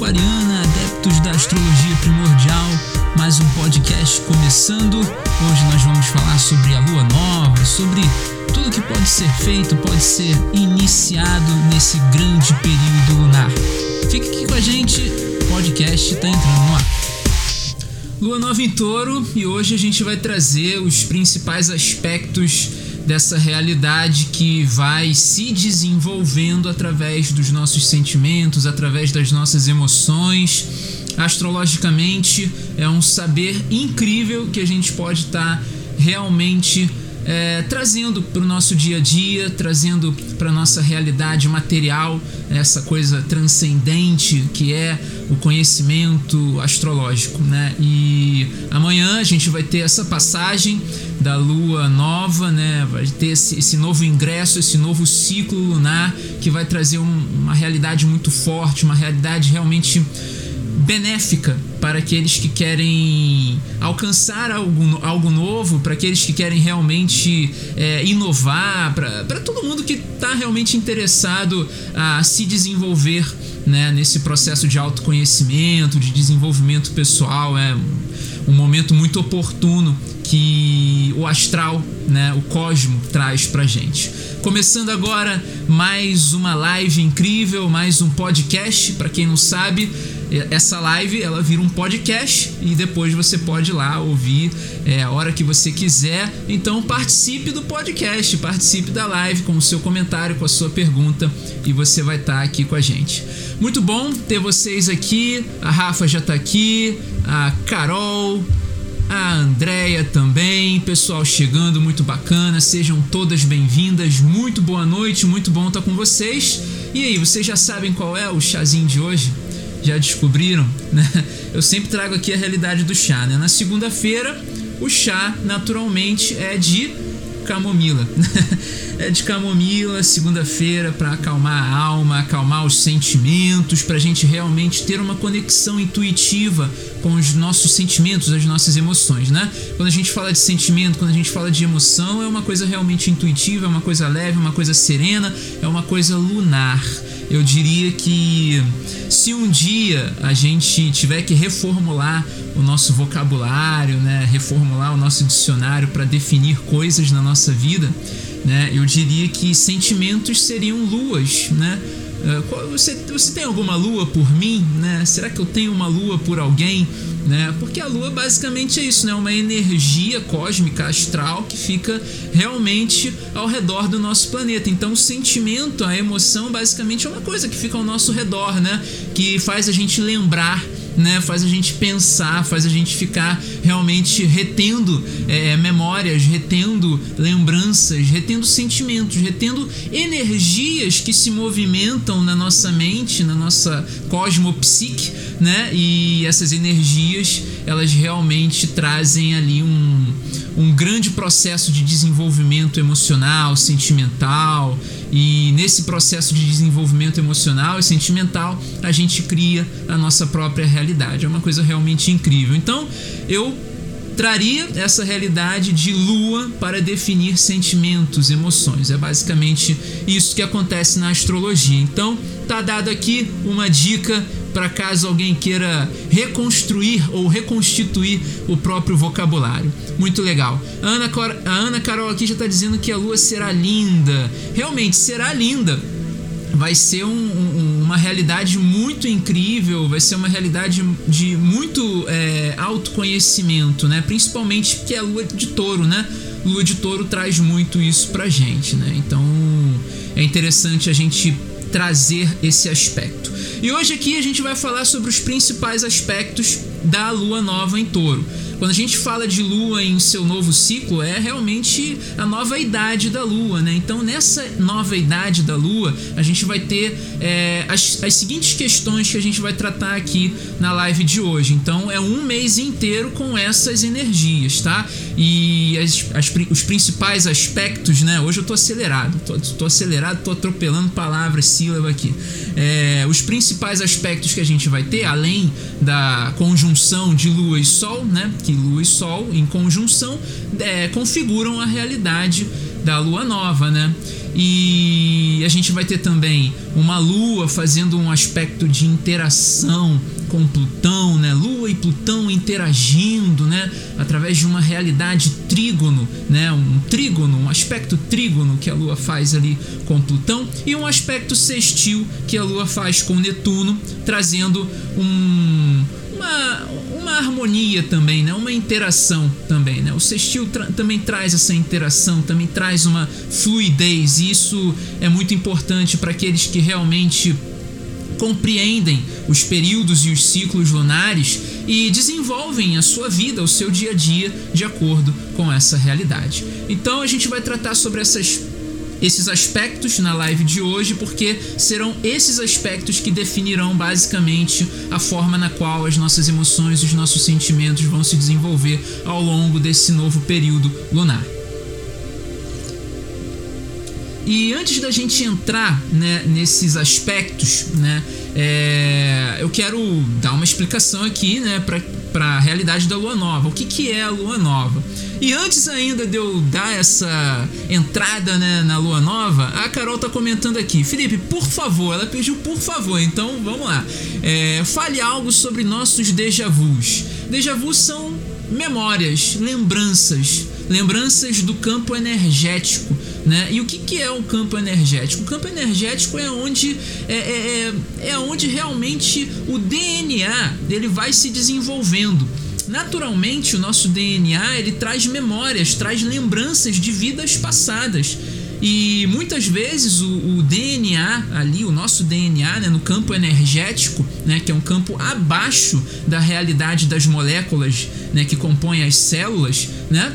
aquariana, adeptos da astrologia primordial, mais um podcast começando. Hoje nós vamos falar sobre a lua nova, sobre tudo que pode ser feito, pode ser iniciado nesse grande período lunar. Fique aqui com a gente, o podcast está entrando no ar. Lua nova em touro e hoje a gente vai trazer os principais aspectos dessa realidade que vai se desenvolvendo através dos nossos sentimentos, através das nossas emoções. Astrologicamente, é um saber incrível que a gente pode estar tá realmente é, trazendo para o nosso dia a dia, trazendo para a nossa realidade material essa coisa transcendente que é o conhecimento astrológico, né? E amanhã a gente vai ter essa passagem da lua nova, né? Vai ter esse, esse novo ingresso, esse novo ciclo lunar que vai trazer um, uma realidade muito forte, uma realidade realmente benéfica para aqueles que querem alcançar algo, algo novo, para aqueles que querem realmente é, inovar, para todo mundo que está realmente interessado a se desenvolver né, nesse processo de autoconhecimento, de desenvolvimento pessoal. É um momento muito oportuno que o astral, né, o cosmo traz pra gente. Começando agora mais uma live incrível, mais um podcast, para quem não sabe, essa live ela vira um podcast e depois você pode ir lá ouvir é, a hora que você quiser. Então participe do podcast, participe da live com o seu comentário, com a sua pergunta e você vai estar tá aqui com a gente. Muito bom ter vocês aqui. A Rafa já está aqui, a Carol, a Andréia também, pessoal chegando, muito bacana, sejam todas bem-vindas, muito boa noite, muito bom estar com vocês. E aí, vocês já sabem qual é o chazinho de hoje? Já descobriram? Né? Eu sempre trago aqui a realidade do chá, né? Na segunda-feira, o chá naturalmente é de camomila. é de camomila, segunda-feira, para acalmar a alma, acalmar os sentimentos, para a gente realmente ter uma conexão intuitiva com os nossos sentimentos, as nossas emoções, né? Quando a gente fala de sentimento, quando a gente fala de emoção, é uma coisa realmente intuitiva, é uma coisa leve, é uma coisa serena, é uma coisa lunar. Eu diria que se um dia a gente tiver que reformular o nosso vocabulário, né, reformular o nosso dicionário para definir coisas na nossa vida, né, eu diria que sentimentos seriam luas, né? Ah, você, você tem alguma lua por mim, né? Será que eu tenho uma lua por alguém? Né? Porque a lua basicamente é isso, né? Uma energia cósmica astral que fica realmente ao redor do nosso planeta. Então o sentimento, a emoção basicamente é uma coisa que fica ao nosso redor, né? Que faz a gente lembrar né, faz a gente pensar, faz a gente ficar realmente retendo é, memórias, retendo lembranças, retendo sentimentos, retendo energias que se movimentam na nossa mente, na nossa cosmopsique, né? E essas energias, elas realmente trazem ali um, um grande processo de desenvolvimento emocional, sentimental, e nesse processo de desenvolvimento emocional e sentimental, a gente cria a nossa própria realidade. É uma coisa realmente incrível. Então, eu traria essa realidade de lua para definir sentimentos, emoções. É basicamente isso que acontece na astrologia. Então, tá dado aqui uma dica para caso alguém queira reconstruir ou reconstituir o próprio vocabulário. Muito legal. A Ana, a Ana Carol aqui já está dizendo que a lua será linda. Realmente será linda. Vai ser um, um, uma realidade muito incrível, vai ser uma realidade de muito é, autoconhecimento, né? Principalmente porque é a lua de touro, né? Lua de touro traz muito isso pra gente, né? Então é interessante a gente trazer esse aspecto. E hoje aqui a gente vai falar sobre os principais aspectos da lua nova em touro. Quando a gente fala de lua em seu novo ciclo, é realmente a nova idade da lua, né? Então, nessa nova idade da lua, a gente vai ter é, as, as seguintes questões que a gente vai tratar aqui na live de hoje. Então, é um mês inteiro com essas energias, tá? E as, as, os principais aspectos, né? Hoje eu tô acelerado, tô, tô acelerado, tô atropelando palavras, sílaba aqui. É, os principais aspectos que a gente vai ter, além da conjunção de lua e sol, né? que Lua e Sol em conjunção é, configuram a realidade da Lua nova, né? E E a gente vai ter também uma lua fazendo um aspecto de interação com Plutão, né? Lua e Plutão interagindo, né? Através de uma realidade trígono, né? Um trígono, um aspecto trígono que a Lua faz ali com Plutão e um aspecto sextil que a Lua faz com Netuno, trazendo um, uma, uma harmonia também, né? Uma interação também, né? O sextil tra também traz essa interação, também traz uma fluidez e isso é muito importante para aqueles que realmente compreendem os períodos e os ciclos lunares e desenvolvem a sua vida, o seu dia a dia, de acordo com essa realidade. Então a gente vai tratar sobre essas esses aspectos na live de hoje, porque serão esses aspectos que definirão basicamente a forma na qual as nossas emoções, os nossos sentimentos vão se desenvolver ao longo desse novo período lunar. E antes da gente entrar né, nesses aspectos, né, é, eu quero dar uma explicação aqui né, para a realidade da lua nova. O que, que é a lua nova? E antes ainda de eu dar essa entrada né, na lua nova, a Carol tá comentando aqui. Felipe, por favor, ela pediu por favor, então vamos lá. É, fale algo sobre nossos déjà vus. Déjà vus são memórias, lembranças, lembranças do campo energético. Né? E o que, que é o campo energético? O campo energético é onde é, é, é, é onde realmente o DNA ele vai se desenvolvendo. Naturalmente, o nosso DNA ele traz memórias, traz lembranças de vidas passadas. E muitas vezes o, o, DNA ali, o nosso DNA, né, no campo energético, né, que é um campo abaixo da realidade das moléculas né, que compõem as células, né,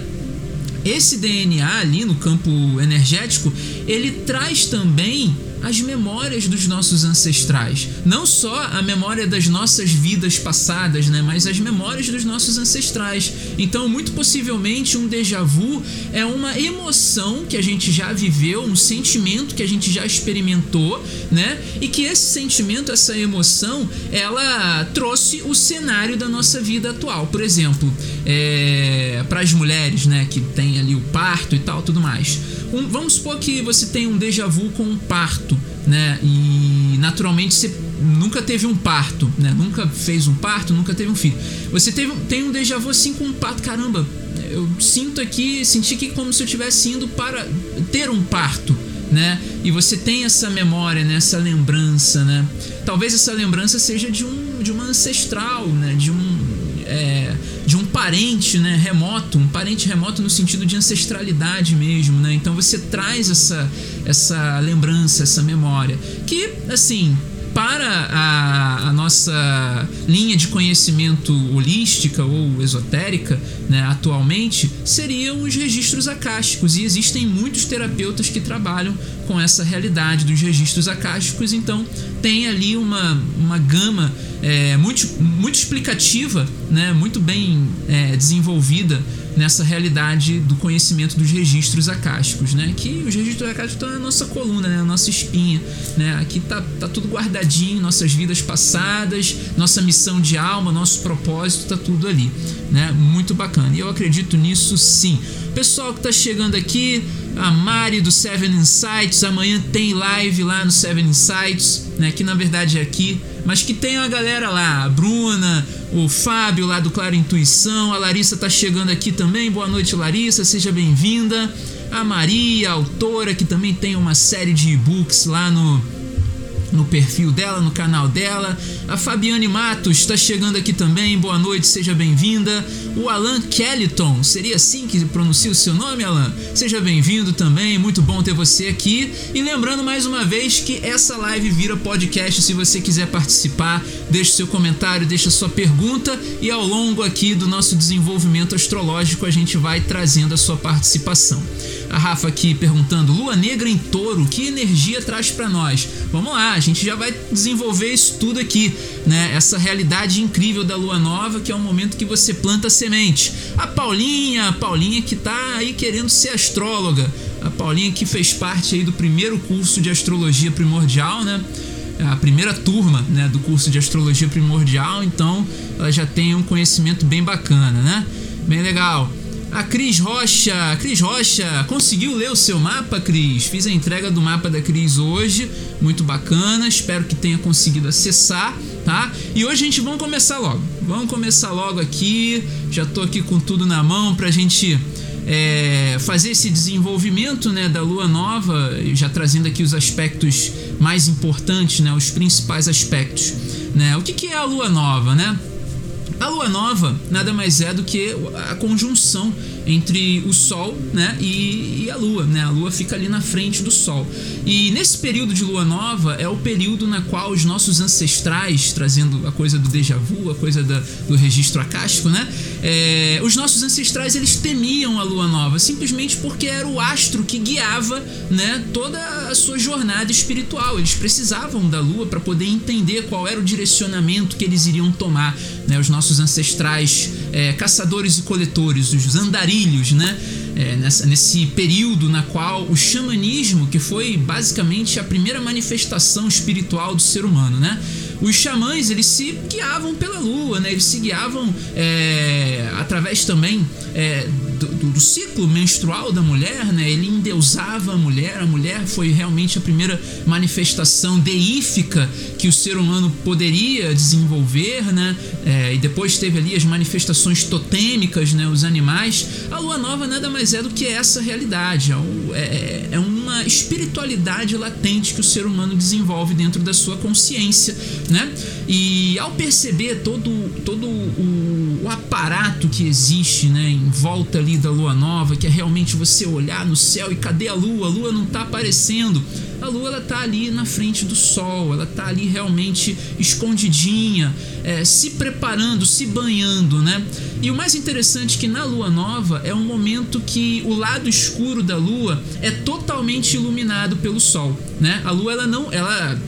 esse DNA ali no campo energético, ele traz também as memórias dos nossos ancestrais. Não só a memória das nossas vidas passadas, né, mas as memórias dos nossos ancestrais. Então, muito possivelmente, um déjà vu é uma emoção que a gente já viveu, um sentimento que a gente já experimentou, né? E que esse sentimento, essa emoção, ela trouxe o cenário da nossa vida atual. Por exemplo, é, para as mulheres, né, que tem ali o parto e tal, tudo mais. Um, vamos supor que você tem um déjà vu com um parto, né? E naturalmente você nunca teve um parto, né? Nunca fez um parto, nunca teve um filho. Você teve, tem um déjà vu assim com um parto, caramba. Eu sinto aqui, senti aqui como se eu estivesse indo para ter um parto, né? E você tem essa memória, né? essa lembrança, né? Talvez essa lembrança seja de um de uma ancestral, né? De um é, de um parente né, remoto, um parente remoto no sentido de ancestralidade mesmo, né? Então você traz essa, essa lembrança, essa memória. Que, assim, para a, a, nossa linha de conhecimento holística ou esotérica, né, atualmente, seriam os registros acásticos. E existem muitos terapeutas que trabalham com essa realidade dos registros acásticos, então tem ali uma, uma gama é, muito, muito explicativa, né, muito bem é, desenvolvida nessa realidade do conhecimento dos registros acásticos, né? Que os registros acásticos estão na nossa coluna, né? Na nossa espinha, né? Aqui tá, tá tudo guardadinho, nossas vidas passadas, nossa missão de alma, nosso propósito, tá tudo ali, né? Muito bacana. E eu acredito nisso sim. Pessoal que tá chegando aqui, a Mari do Seven Insights, amanhã tem live lá no Seven Insights, né? Que na verdade é aqui mas que tem a galera lá, a Bruna, o Fábio lá do Claro Intuição, a Larissa tá chegando aqui também. Boa noite, Larissa, seja bem-vinda. A Maria, autora, que também tem uma série de e-books lá no no perfil dela, no canal dela. A Fabiane Matos está chegando aqui também. Boa noite, seja bem-vinda. O Alan Kellyton, seria assim que pronuncia o seu nome, Alan? Seja bem-vindo também. Muito bom ter você aqui. E lembrando mais uma vez que essa live vira podcast. Se você quiser participar, deixe seu comentário, deixe sua pergunta e ao longo aqui do nosso desenvolvimento astrológico a gente vai trazendo a sua participação. A Rafa aqui perguntando: Lua Negra em Touro, que energia traz para nós? Vamos lá, a gente já vai desenvolver isso tudo aqui, né? Essa realidade incrível da Lua Nova, que é o momento que você planta semente. A Paulinha, a Paulinha que tá aí querendo ser astróloga. A Paulinha que fez parte aí do primeiro curso de astrologia primordial, né? a primeira turma né, do curso de astrologia primordial, então ela já tem um conhecimento bem bacana, né? Bem legal. A Cris Rocha. Cris Rocha, conseguiu ler o seu mapa, Cris? Fiz a entrega do mapa da Cris hoje, muito bacana. Espero que tenha conseguido acessar, tá? E hoje a gente vamos começar logo. Vamos começar logo aqui. Já tô aqui com tudo na mão pra gente é, fazer esse desenvolvimento né, da lua nova, já trazendo aqui os aspectos mais importantes, né, os principais aspectos. Né? O que, que é a lua nova? Né? A lua nova nada mais é do que a conjunção entre o Sol né, e, e, a Lua. Né? A Lua fica ali na frente do Sol. E nesse período de Lua Nova é o período na qual os nossos ancestrais, trazendo a coisa do déjà vu, a coisa da, do registro acástico, né? É, os nossos ancestrais eles temiam a Lua Nova simplesmente porque era o astro que guiava né, toda a sua jornada espiritual. Eles precisavam da Lua para poder entender qual era o direcionamento que eles iriam tomar. Né? Os nossos ancestrais é, caçadores e coletores, os andarilhos, né? É, nessa, nesse período na qual o xamanismo, que foi basicamente a primeira manifestação espiritual do ser humano, né? Os xamãs eles se guiavam pela lua, né? Eles se guiavam é, através também é, do, do, ciclo menstrual da mulher, né? Ele endeusava a mulher. A mulher foi realmente a primeira manifestação deífica que o ser humano poderia desenvolver, né? É, e depois teve ali as manifestações totêmicas, né? Os animais. A lua nova nada mais é do que essa realidade. É, é, é uma espiritualidade latente que o ser humano desenvolve dentro da sua consciência, né? E ao perceber todo, todo o, o aparato que existe, né? Em volta ali da lua nova, que é realmente você olhar no céu e cadê a lua? A lua não está aparecendo. A lua ela tá ali na frente do sol, ela tá ali realmente escondidinha, é, se preparando, se banhando, né? E o mais interessante é que na lua nova é um momento que o lado escuro da lua é totalmente iluminado pelo sol, né? A lua ela não, ela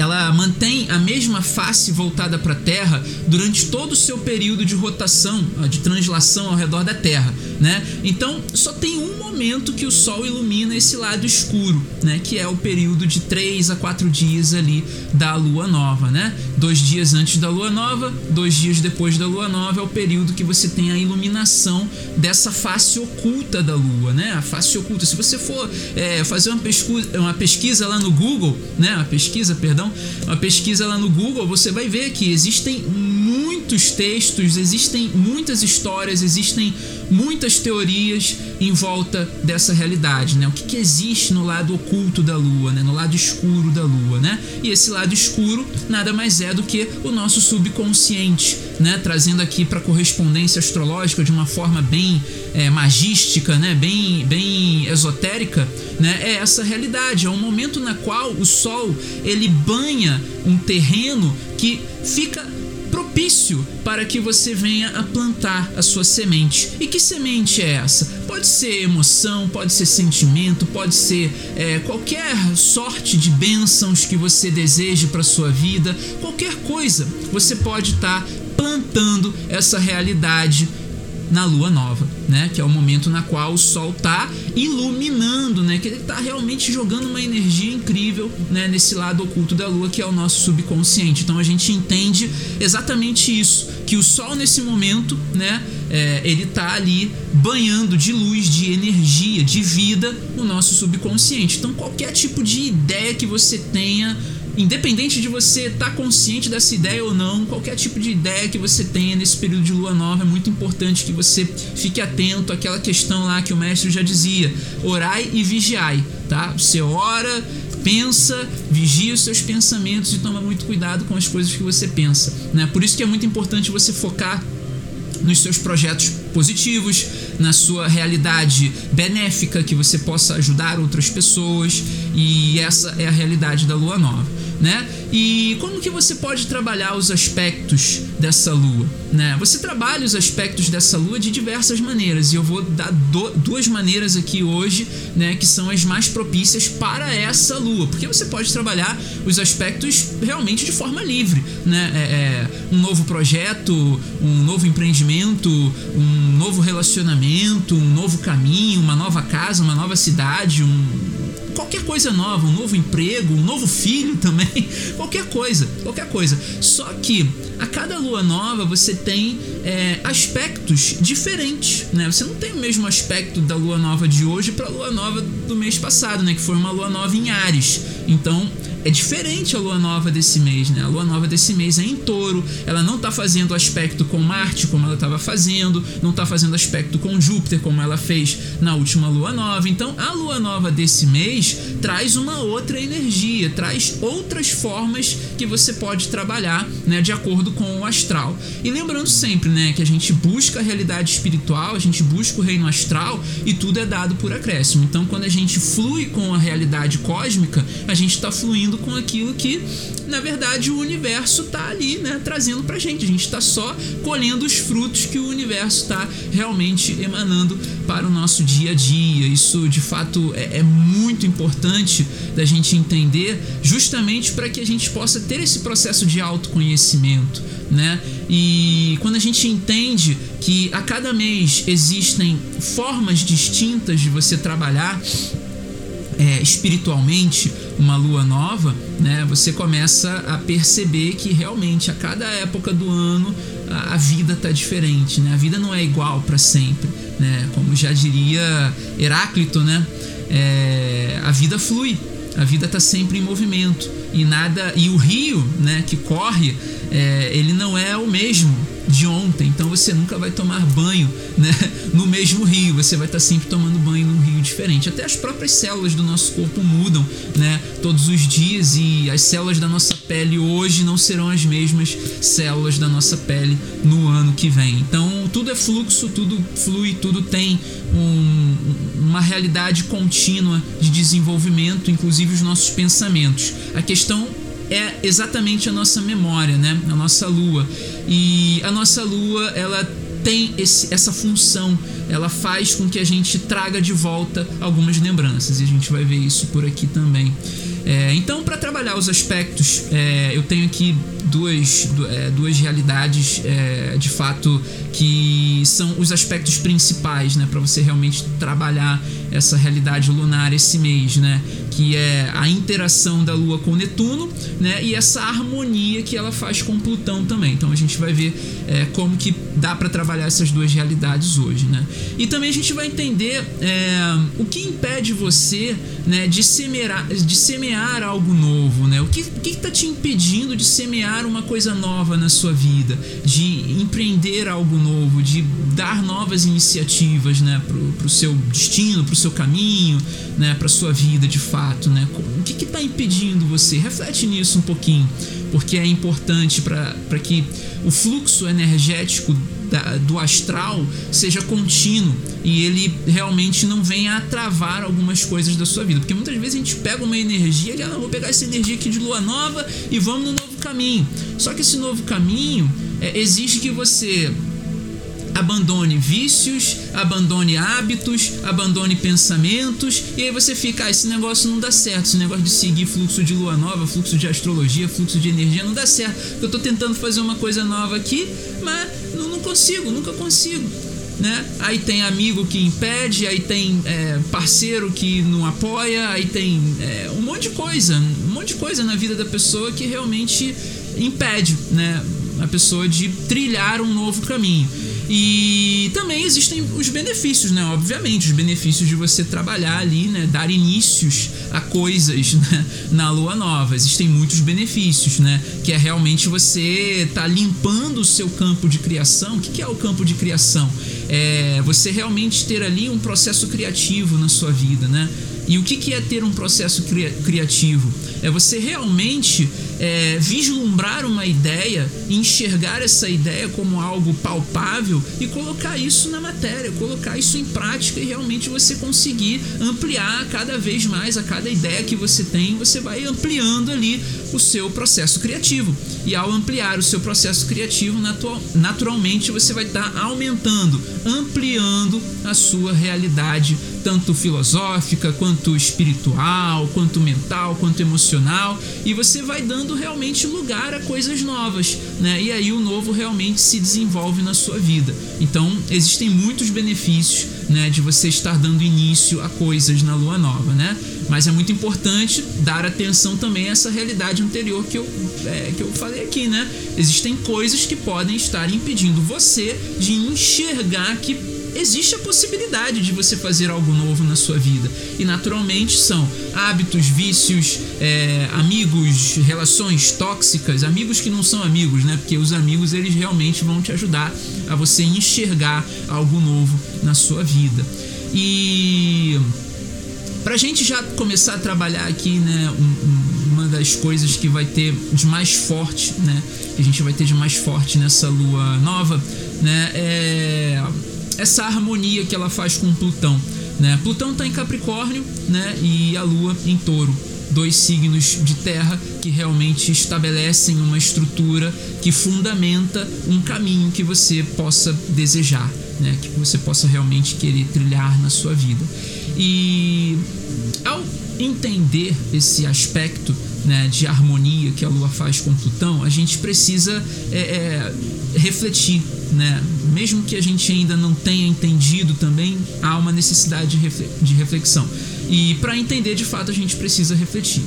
ela mantém a mesma face voltada para a Terra durante todo o seu período de rotação, de translação ao redor da Terra, né? Então, só tem um momento que o Sol ilumina esse lado escuro, né? Que é o período de 3 a 4 dias ali da Lua Nova, né? Dois dias antes da Lua Nova, dois dias depois da Lua Nova é o período que você tem a iluminação dessa face oculta da Lua, né? A face oculta. Se você for é, fazer uma pesquisa, uma pesquisa lá no Google, né? Uma pesquisa, perdão, uma pesquisa lá no Google, você vai ver que existem muitos textos, existem muitas histórias, existem muitas teorias em volta dessa realidade, né? O que, que existe no lado oculto da Lua, né? No lado escuro da Lua, né? E esse lado escuro nada mais é do que o nosso subconsciente, né? Trazendo aqui para correspondência astrológica de uma forma bem é, magística, né? Bem, bem esotérica, né? É essa realidade, é um momento na qual o Sol ele banha um terreno que fica propício para que você venha a plantar a sua semente. E que semente é essa? Pode ser emoção, pode ser sentimento, pode ser é, qualquer sorte de bênçãos que você deseje para sua vida, qualquer coisa. Você pode estar tá plantando essa realidade na lua nova, né? Que é o momento na qual o sol tá iluminando, né? Que ele tá realmente jogando uma energia incrível, né? Nesse lado oculto da lua que é o nosso subconsciente. Então a gente entende exatamente isso, que o sol nesse momento, né? É, ele tá ali banhando de luz, de energia, de vida o nosso subconsciente. Então qualquer tipo de ideia que você tenha independente de você estar tá consciente dessa ideia ou não, qualquer tipo de ideia que você tenha nesse período de lua nova, é muito importante que você fique atento àquela questão lá que o mestre já dizia: orai e vigiai, tá? Você ora, pensa, vigia os seus pensamentos e toma muito cuidado com as coisas que você pensa, né? Por isso que é muito importante você focar nos seus projetos positivos, na sua realidade benéfica, que você possa ajudar outras pessoas, e essa é a realidade da lua nova né? E como que você pode trabalhar os aspectos dessa lua, né? Você trabalha os aspectos dessa lua de diversas maneiras e eu vou dar do, duas maneiras aqui hoje, né, que são as mais propícias para essa lua, porque você pode trabalhar os aspectos realmente de forma livre, né? É, é, um novo projeto, um novo empreendimento, um novo relacionamento, um novo caminho, uma nova casa, uma nova cidade, um qualquer coisa nova, um novo emprego, um novo filho também, qualquer coisa, qualquer coisa. Só que a cada lua nova você tem é, aspectos diferentes, né? Você não tem o mesmo aspecto da lua nova de hoje para a lua nova do mês passado, né? Que foi uma lua nova em Ares. Então é diferente a lua nova desse mês, né? A lua nova desse mês é em touro, ela não tá fazendo aspecto com Marte como ela estava fazendo, não tá fazendo aspecto com Júpiter como ela fez na última lua nova. Então, a lua nova desse mês traz uma outra energia, traz outras formas que você pode trabalhar, né, de acordo com o astral. E lembrando sempre, né, que a gente busca a realidade espiritual, a gente busca o reino astral e tudo é dado por acréscimo. Então, quando a gente flui com a realidade cósmica, a gente está fluindo com aquilo que, na verdade, o universo está ali, né, trazendo pra gente. A gente está só colhendo os frutos que o universo está realmente emanando para o nosso dia a dia. Isso, de fato, é, é muito importante da gente entender, justamente para que a gente possa ter esse processo de autoconhecimento, né? E quando a gente entende que a cada mês existem formas distintas de você trabalhar é, espiritualmente uma lua nova, né, você começa a perceber que realmente a cada época do ano a, a vida está diferente, né? A vida não é igual para sempre, né? Como já diria Heráclito, né? É, a vida flui, a vida está sempre em movimento e nada e o rio, né, que corre, é, ele não é o mesmo de ontem, então você nunca vai tomar banho né, no mesmo rio, você vai estar sempre tomando banho num rio diferente. Até as próprias células do nosso corpo mudam né, todos os dias e as células da nossa pele hoje não serão as mesmas células da nossa pele no ano que vem. Então tudo é fluxo, tudo flui, tudo tem um, uma realidade contínua de desenvolvimento, inclusive os nossos pensamentos. A questão é exatamente a nossa memória, né? A nossa lua. E a nossa lua, ela tem esse, essa função, ela faz com que a gente traga de volta algumas lembranças, e a gente vai ver isso por aqui também. É, então, para trabalhar os aspectos, é, eu tenho aqui duas, é, duas realidades é, de fato que são os aspectos principais, né, para você realmente trabalhar essa realidade lunar esse mês, né, que é a interação da Lua com Netuno, né, e essa harmonia que ela faz com Plutão também. Então a gente vai ver é, como que dá para trabalhar essas duas realidades hoje, né. E também a gente vai entender é, o que impede você, né, de semear, de semear algo novo, né. O que o que está te impedindo de semear uma coisa nova na sua vida, de empreender algo novo, de dar novas iniciativas, né, pro, pro seu destino, pro seu caminho, né, pra sua vida de fato, né? O que está impedindo você? Reflete nisso um pouquinho, porque é importante para que o fluxo energético da, do astral seja contínuo e ele realmente não venha a travar algumas coisas da sua vida. Porque muitas vezes a gente pega uma energia e ah, vou pegar essa energia aqui de lua nova e vamos no novo caminho. Só que esse novo caminho é, exige que você abandone vícios, abandone hábitos, abandone pensamentos, e aí você fica, ah, esse negócio não dá certo, esse negócio de seguir fluxo de lua nova, fluxo de astrologia, fluxo de energia, não dá certo. Eu tô tentando fazer uma coisa nova aqui, mas não, consigo, nunca consigo. Né? Aí tem amigo que impede, aí tem é, parceiro que não apoia, aí tem é, um monte de coisa, um monte de coisa na vida da pessoa que realmente impede, né, a pessoa de trilhar um novo caminho. E também existem os benefícios, né? Obviamente, os benefícios de você trabalhar ali, né? Dar inícios a coisas né? na lua nova. Existem muitos benefícios, né? Que é realmente você tá limpando o seu campo de criação. O que é o campo de criação? É você realmente ter ali um processo criativo na sua vida, né? E o que é ter um processo criativo? É você realmente é, vislumbrar uma ideia, enxergar essa ideia como algo palpável e colocar isso na matéria, colocar isso em prática e realmente você conseguir ampliar cada vez mais a cada ideia que você tem, você vai ampliando ali o seu processo criativo. E ao ampliar o seu processo criativo, naturalmente você vai estar aumentando, ampliando a sua realidade tanto filosófica, quanto espiritual, quanto mental, quanto emocional, e você vai dando realmente lugar a coisas novas, né? E aí o novo realmente se desenvolve na sua vida. Então, existem muitos benefícios, né, de você estar dando início a coisas na lua nova, né? Mas é muito importante dar atenção também a essa realidade anterior que eu, é, que eu falei aqui, né? Existem coisas que podem estar impedindo você de enxergar que existe a possibilidade de você fazer algo novo na sua vida. E naturalmente são hábitos, vícios, é, amigos, relações tóxicas, amigos que não são amigos, né? Porque os amigos eles realmente vão te ajudar a você enxergar algo novo na sua vida. E para a gente já começar a trabalhar aqui, né, um, um, uma das coisas que vai ter de mais forte, né, que a gente vai ter de mais forte nessa lua nova, né, é essa harmonia que ela faz com Plutão, né? Plutão está em Capricórnio, né, e a lua em Touro dois signos de terra que realmente estabelecem uma estrutura que fundamenta um caminho que você possa desejar, né? que você possa realmente querer trilhar na sua vida. E ao entender esse aspecto né, de harmonia que a Lua faz com Plutão, a gente precisa é, é, refletir. Né? Mesmo que a gente ainda não tenha entendido também, há uma necessidade de reflexão. E para entender de fato a gente precisa refletir.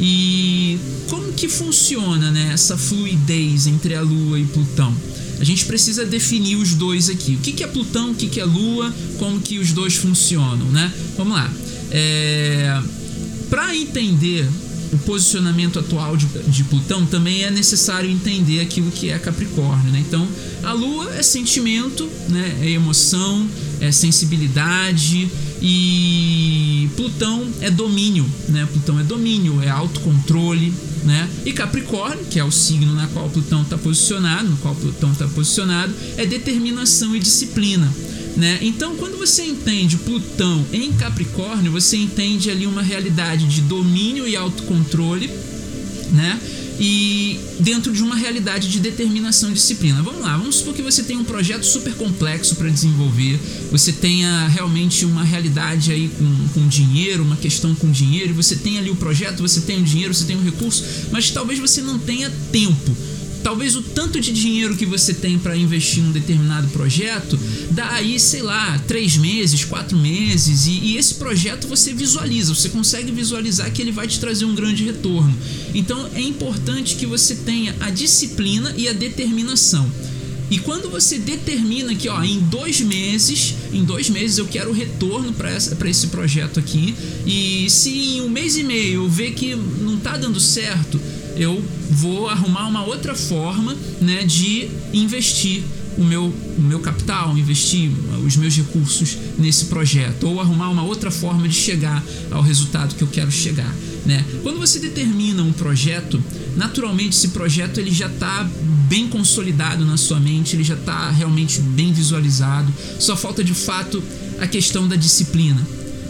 E como que funciona né, essa fluidez entre a Lua e Plutão? A gente precisa definir os dois aqui. O que, que é Plutão, o que, que é Lua, como que os dois funcionam, né? Vamos lá. É... Para entender o posicionamento atual de, de, Plutão, também é necessário entender aquilo que é Capricórnio. Né? Então, a Lua é sentimento, né? é emoção, é sensibilidade e Plutão é domínio, né? Plutão é domínio, é autocontrole, né? E Capricórnio, que é o signo na qual Plutão está posicionado, no qual Plutão está posicionado, é determinação e disciplina. Né? Então, quando você entende Plutão em Capricórnio, você entende ali uma realidade de domínio e autocontrole, né? e dentro de uma realidade de determinação e disciplina. Vamos lá, vamos supor que você tem um projeto super complexo para desenvolver, você tenha realmente uma realidade aí com, com dinheiro, uma questão com dinheiro, você tem ali o projeto, você tem o dinheiro, você tem o recurso, mas talvez você não tenha tempo talvez o tanto de dinheiro que você tem para investir num determinado projeto dá aí, sei lá, três meses, quatro meses, e, e, esse projeto você visualiza, você consegue visualizar que ele vai te trazer um grande retorno. Então é importante que você tenha a disciplina e a determinação. E quando você determina que, ó, em dois meses, em dois meses eu quero retorno para esse projeto aqui, e se em um mês e meio eu ver que não tá dando certo, eu vou arrumar uma outra forma né, de investir o meu, o meu capital, investir os meus recursos nesse projeto, ou arrumar uma outra forma de chegar ao resultado que eu quero chegar. Né? Quando você determina um projeto, naturalmente esse projeto ele já está bem consolidado na sua mente, ele já está realmente bem visualizado, só falta de fato a questão da disciplina.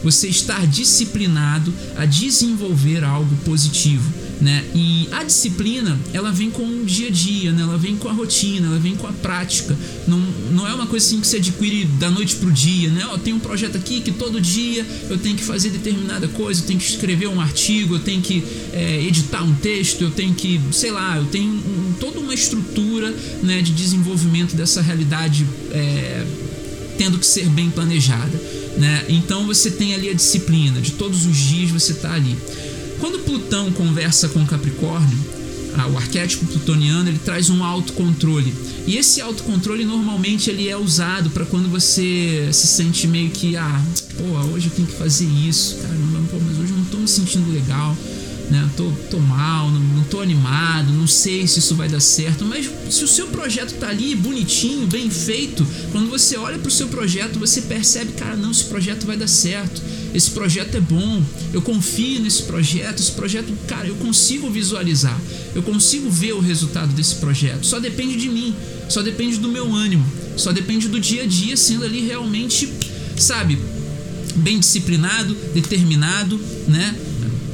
Você estar disciplinado a desenvolver algo positivo né? E a disciplina, ela vem com o dia a dia, né? Ela vem com a rotina, ela vem com a prática. Não, não é uma coisa assim que você adquire da noite pro dia, né? Ó, tem um projeto aqui que todo dia eu tenho que fazer determinada coisa, eu tenho que escrever um artigo, eu tenho que é, editar um texto, eu tenho que, sei lá, eu tenho um, toda uma estrutura, né, de desenvolvimento dessa realidade é, tendo que ser bem planejada, né? Então você tem ali a disciplina, de todos os dias você tá ali. Quando Plutão conversa com Capricórnio, ah, o arquétipo plutoniano ele traz um autocontrole. E esse autocontrole normalmente ele é usado para quando você se sente meio que, ah, pô, hoje eu tenho que fazer isso, cara, pô, mas hoje eu não estou me sentindo legal né? Tô, tô mal, não, não tô animado, não sei se isso vai dar certo, mas se o seu projeto tá ali bonitinho, bem feito, quando você olha para o seu projeto, você percebe, cara, não, esse projeto vai dar certo. Esse projeto é bom, eu confio nesse projeto. Esse projeto, cara, eu consigo visualizar, eu consigo ver o resultado desse projeto. Só depende de mim, só depende do meu ânimo, só depende do dia a dia sendo ali realmente, sabe, bem disciplinado, determinado, né?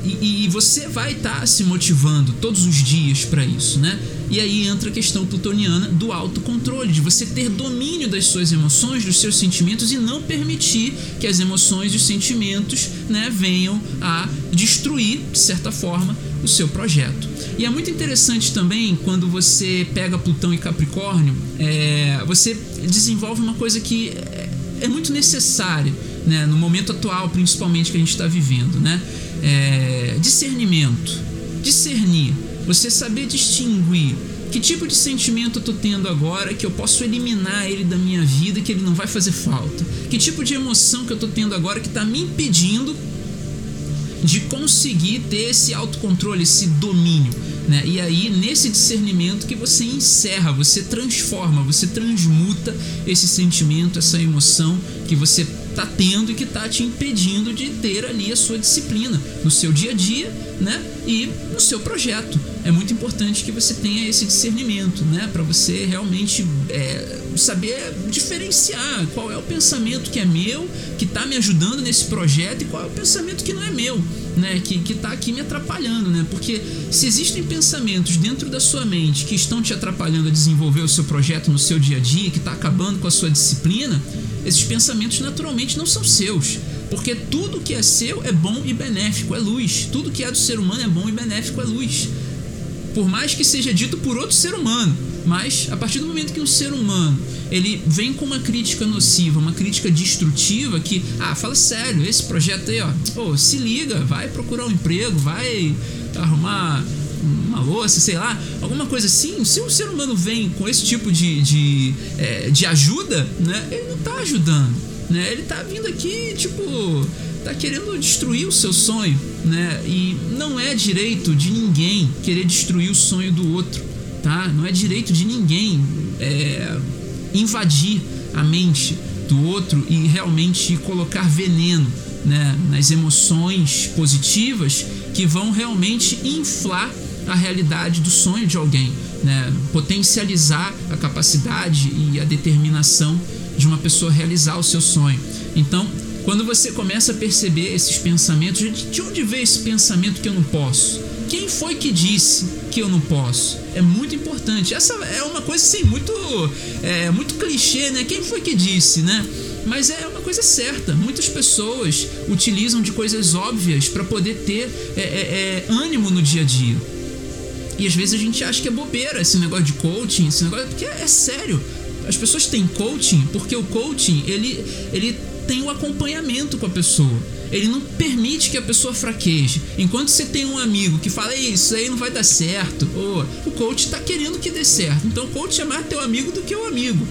e, e, você vai estar tá se motivando todos os dias para isso, né? E aí entra a questão plutoniana do autocontrole, de você ter domínio das suas emoções, dos seus sentimentos e não permitir que as emoções e os sentimentos né, venham a destruir, de certa forma, o seu projeto. E é muito interessante também quando você pega Plutão e Capricórnio, é, você desenvolve uma coisa que é, é muito necessária né, no momento atual, principalmente que a gente está vivendo, né? É, discernimento, discernir, você saber distinguir que tipo de sentimento eu tô tendo agora que eu posso eliminar ele da minha vida que ele não vai fazer falta? Que tipo de emoção que eu tô tendo agora que tá me impedindo de conseguir ter esse autocontrole, esse domínio? Né? E aí, nesse discernimento que você encerra, você transforma, você transmuta esse sentimento, essa emoção que você está tendo e que está te impedindo de ter ali a sua disciplina no seu dia a dia, né? E no seu projeto. É muito importante que você tenha esse discernimento, né? Para você realmente é, saber diferenciar qual é o pensamento que é meu, que está me ajudando nesse projeto e qual é o pensamento que não é meu, né? Que, que tá aqui me atrapalhando, né? Porque se existem pensamentos dentro da sua mente que estão te atrapalhando a desenvolver o seu projeto no seu dia a dia, que está acabando com a sua disciplina, esses pensamentos naturalmente não são seus. Porque tudo que é seu é bom e benéfico, é luz. Tudo que é do ser humano é bom e benéfico, é luz. Por mais que seja dito por outro ser humano, mas a partir do momento que um ser humano ele vem com uma crítica nociva, uma crítica destrutiva, que, ah, fala sério, esse projeto aí, ó, se liga, vai procurar um emprego, vai arrumar uma louça, sei lá, alguma coisa assim. Se um ser humano vem com esse tipo de, de, é, de ajuda, né, ele tá ajudando, né? Ele tá vindo aqui, tipo, tá querendo destruir o seu sonho, né? E não é direito de ninguém querer destruir o sonho do outro, tá? Não é direito de ninguém é, invadir a mente do outro e realmente colocar veneno né, nas emoções positivas que vão realmente inflar a realidade do sonho de alguém, né? potencializar a capacidade e a determinação de uma pessoa realizar o seu sonho. Então, quando você começa a perceber esses pensamentos, de onde veio esse pensamento que eu não posso? Quem foi que disse que eu não posso? É muito importante. Essa é uma coisa assim muito, é, muito clichê, né? Quem foi que disse, né? Mas é uma coisa certa. Muitas pessoas utilizam de coisas óbvias para poder ter é, é, é, ânimo no dia a dia. E às vezes a gente acha que é bobeira esse negócio de coaching, esse negócio, porque é, é sério. As pessoas têm coaching porque o coaching ele, ele tem o acompanhamento com a pessoa. Ele não permite que a pessoa fraqueje. Enquanto você tem um amigo que fala, isso aí não vai dar certo, ou o coach está querendo que dê certo. Então o coach é mais teu amigo do que o amigo.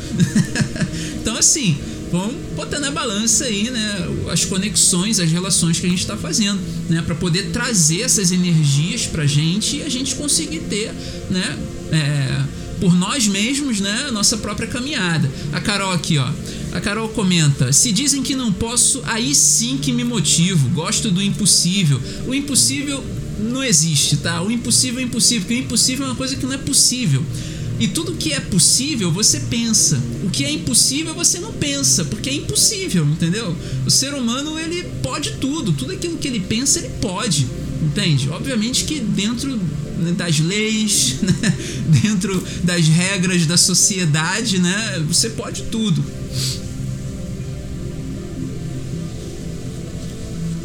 então assim, vamos botar na balança aí, né, as conexões, as relações que a gente está fazendo, né, para poder trazer essas energias para gente e a gente conseguir ter, né, é, por nós mesmos, né, nossa própria caminhada. A Carol aqui, ó. A Carol comenta: "Se dizem que não posso, aí sim que me motivo. Gosto do impossível. O impossível não existe, tá? O impossível é impossível, porque o impossível é uma coisa que não é possível. E tudo que é possível você pensa. O que é impossível você não pensa, porque é impossível, entendeu? O ser humano ele pode tudo, tudo aquilo que ele pensa ele pode, entende? Obviamente que dentro das leis, né? dentro das regras da sociedade, né? Você pode tudo.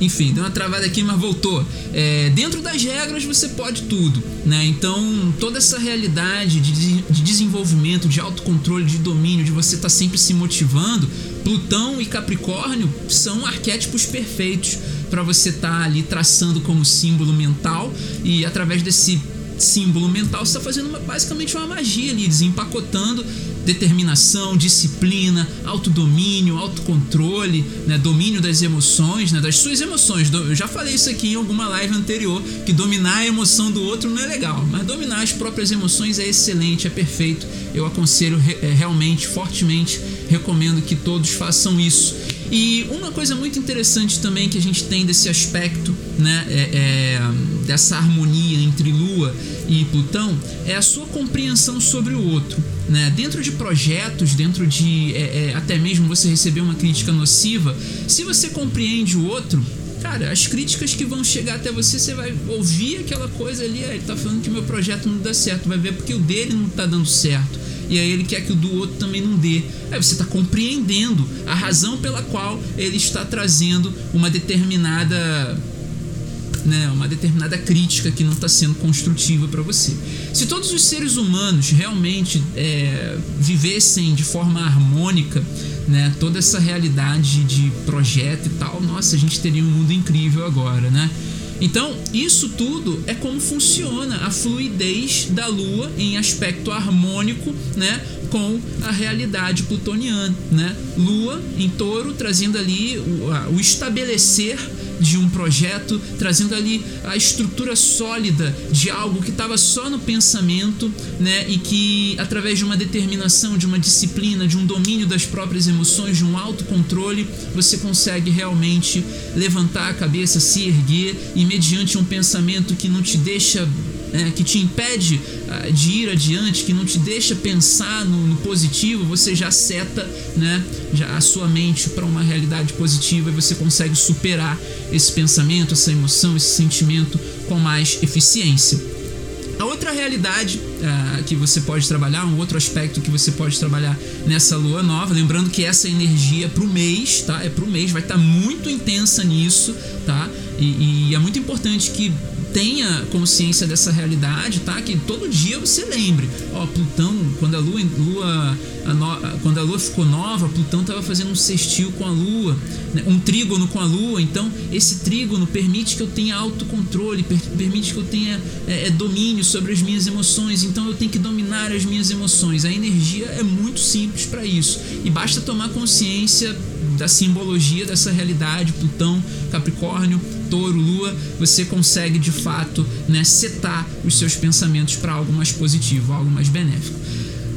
Enfim, deu uma travada aqui, mas voltou. É, dentro das regras você pode tudo, né? Então toda essa realidade de, de desenvolvimento, de autocontrole, de domínio, de você estar tá sempre se motivando, Plutão e Capricórnio são arquétipos perfeitos para você estar tá ali traçando como símbolo mental e através desse símbolo mental você está fazendo uma, basicamente uma magia ali, desempacotando determinação, disciplina, autodomínio, autocontrole, né, domínio das emoções, né, das suas emoções. Eu já falei isso aqui em alguma live anterior, que dominar a emoção do outro não é legal, mas dominar as próprias emoções é excelente, é perfeito. Eu aconselho é, realmente, fortemente, recomendo que todos façam isso. E uma coisa muito interessante também que a gente tem desse aspecto, né, é, é, dessa harmonia entre Lua e Plutão, é a sua compreensão sobre o outro. Né? Dentro de projetos, dentro de é, é, até mesmo você receber uma crítica nociva, se você compreende o outro, cara, as críticas que vão chegar até você, você vai ouvir aquela coisa ali, ele tá falando que meu projeto não dá certo, vai ver porque o dele não tá dando certo. E aí ele quer que o do outro também não dê. Aí você está compreendendo a razão pela qual ele está trazendo uma determinada né, uma determinada crítica que não está sendo construtiva para você. Se todos os seres humanos realmente é, vivessem de forma harmônica, né, toda essa realidade de projeto e tal, nossa, a gente teria um mundo incrível agora, né? Então, isso tudo é como funciona a fluidez da Lua em aspecto harmônico, né, com a realidade plutoniana, né? Lua em Touro trazendo ali o, a, o estabelecer de um projeto, trazendo ali a estrutura sólida de algo que estava só no pensamento, né? E que através de uma determinação, de uma disciplina, de um domínio das próprias emoções, de um autocontrole, você consegue realmente levantar a cabeça, se erguer e mediante um pensamento que não te deixa é, que te impede uh, de ir adiante, que não te deixa pensar no, no, positivo, você já seta né, já a sua mente para uma realidade positiva e você consegue superar esse pensamento, essa emoção, esse sentimento com mais eficiência. A outra realidade uh, que você pode trabalhar, um outro aspecto que você pode trabalhar nessa lua nova, lembrando que essa energia é pro mês, tá? É pro mês, vai estar tá muito intensa nisso, tá? E, e é muito importante que tenha consciência dessa realidade, tá? Que todo dia você lembre, ó, Plutão, quando a Lua, Lua a no, quando a Lua ficou nova, Plutão estava fazendo um sextil com a Lua, né? um trígono com a Lua. Então, esse trígono permite que eu tenha autocontrole, per, permite que eu tenha é, é, domínio sobre as minhas emoções. Então, eu tenho que dominar as minhas emoções. A energia é muito simples para isso e basta tomar consciência da simbologia dessa realidade, Plutão, Capricórnio, Touro, Lua, você consegue de fato né, setar os seus pensamentos para algo mais positivo, algo mais benéfico.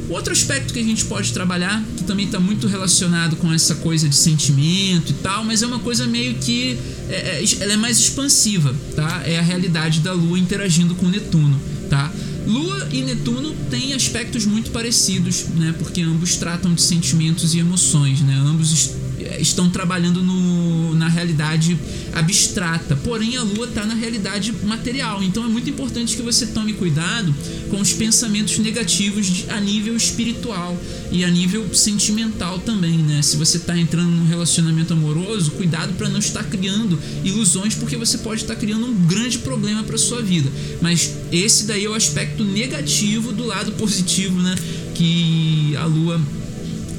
Outro aspecto que a gente pode trabalhar, que também está muito relacionado com essa coisa de sentimento e tal, mas é uma coisa meio que é, é, ela é mais expansiva, tá? É a realidade da Lua interagindo com Netuno, tá? Lua e Netuno têm aspectos muito parecidos, né? Porque ambos tratam de sentimentos e emoções, né? Ambos estão trabalhando no, na realidade abstrata, porém a Lua está na realidade material. Então é muito importante que você tome cuidado com os pensamentos negativos de, a nível espiritual e a nível sentimental também, né? Se você está entrando num relacionamento amoroso, cuidado para não estar criando ilusões, porque você pode estar criando um grande problema para sua vida. Mas esse daí é o aspecto negativo do lado positivo, né? Que a Lua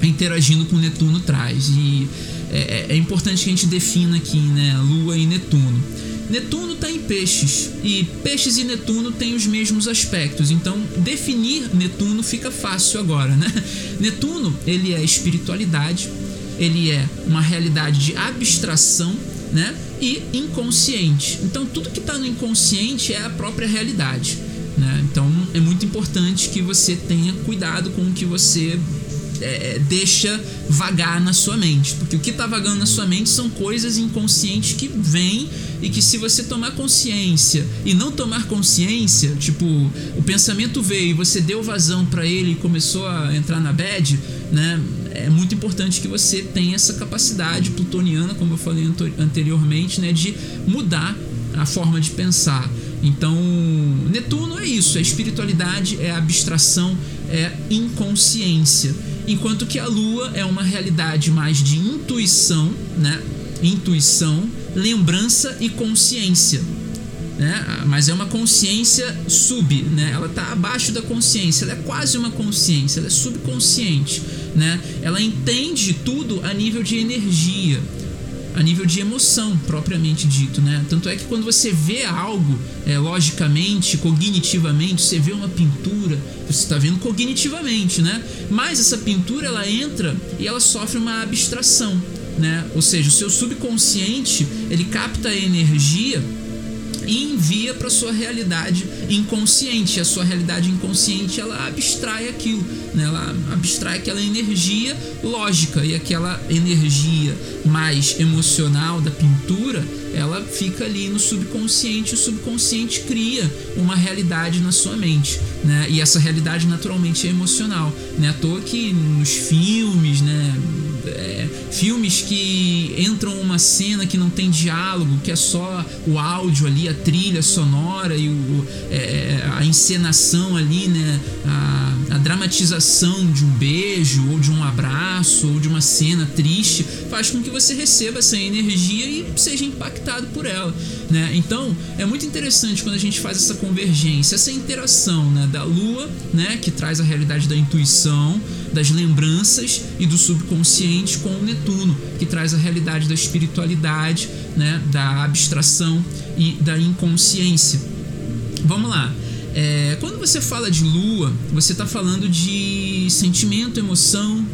interagindo com Netuno traz. E é, é, é importante que a gente defina aqui, né? Lua e Netuno. Netuno está em peixes e peixes e Netuno têm os mesmos aspectos, então definir Netuno fica fácil agora, né? Netuno ele é espiritualidade, ele é uma realidade de abstração, né? E inconsciente. Então tudo que está no inconsciente é a própria realidade, né? Então é muito importante que você tenha cuidado com o que você é, é, deixa vagar na sua mente. Porque o que está vagando na sua mente são coisas inconscientes que vêm e que se você tomar consciência e não tomar consciência, tipo, o pensamento veio e você deu vazão para ele e começou a entrar na bad, né? É muito importante que você tenha essa capacidade plutoniana, como eu falei anteriormente, né, de mudar a forma de pensar. Então, Netuno é isso, é espiritualidade, é abstração, é inconsciência enquanto que a lua é uma realidade mais de intuição, né? Intuição, lembrança e consciência. Né? Mas é uma consciência sub, né? Ela está abaixo da consciência, ela é quase uma consciência, ela é subconsciente, né? Ela entende tudo a nível de energia a nível de emoção propriamente dito, né? Tanto é que quando você vê algo, é, logicamente, cognitivamente, você vê uma pintura, você está vendo cognitivamente, né? Mas essa pintura ela entra e ela sofre uma abstração, né? Ou seja, o seu subconsciente ele capta a energia e envia para sua realidade inconsciente. A sua realidade inconsciente ela abstrai aquilo, né? ela abstrai aquela energia lógica e aquela energia mais emocional da pintura ela fica ali no subconsciente. O subconsciente cria uma realidade na sua mente, né? E essa realidade naturalmente é emocional, né? À toa que nos filmes, né? É, filmes que entram uma cena que não tem diálogo, que é só o áudio ali, a trilha sonora e o, é, é a encenação ali, né? A, a dramatização de um beijo ou de um abraço ou de uma cena triste faz com que você receba essa energia e seja impactado por ela, né? Então é muito interessante quando a gente faz essa convergência, essa interação, né? Da lua, né? Que traz a realidade da intuição, das lembranças e do subconsciente com o Netuno, que traz a realidade da espiritualidade, né? Da abstração e da inconsciência. Vamos lá. É, quando você fala de lua, você está falando de sentimento, emoção,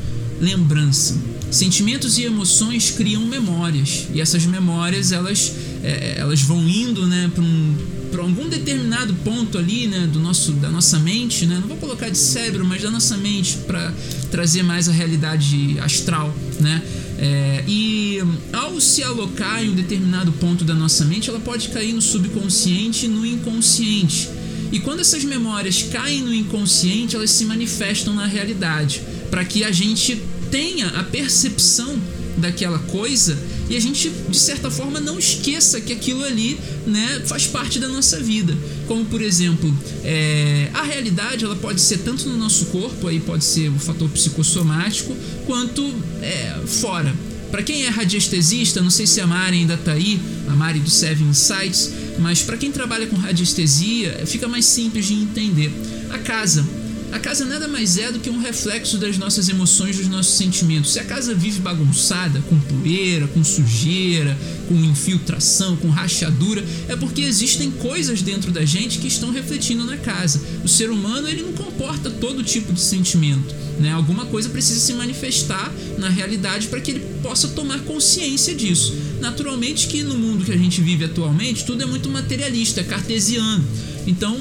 lembrança. Sentimentos e emoções criam memórias e essas memórias elas, é, elas vão indo né, para um, para algum determinado ponto ali né, do nosso, da nossa mente, né, não vou colocar de cérebro, mas da nossa mente para trazer mais a realidade astral. Né? É, e ao se alocar em um determinado ponto da nossa mente, ela pode cair no subconsciente e no inconsciente. E quando essas memórias caem no inconsciente, elas se manifestam na realidade, para que a gente tenha a percepção daquela coisa e a gente de certa forma não esqueça que aquilo ali né, faz parte da nossa vida como por exemplo é, a realidade ela pode ser tanto no nosso corpo aí pode ser o fator psicossomático quanto é, fora para quem é radiestesista não sei se a Mari ainda está aí a Mari do Seven Insights mas para quem trabalha com radiestesia, fica mais simples de entender. A casa. A casa nada mais é do que um reflexo das nossas emoções, dos nossos sentimentos. Se a casa vive bagunçada, com poeira, com sujeira, com infiltração, com rachadura, é porque existem coisas dentro da gente que estão refletindo na casa. O ser humano ele não comporta todo tipo de sentimento. Né? Alguma coisa precisa se manifestar na realidade para que ele possa tomar consciência disso. Naturalmente que no mundo que a gente vive atualmente tudo é muito materialista, é cartesiano. Então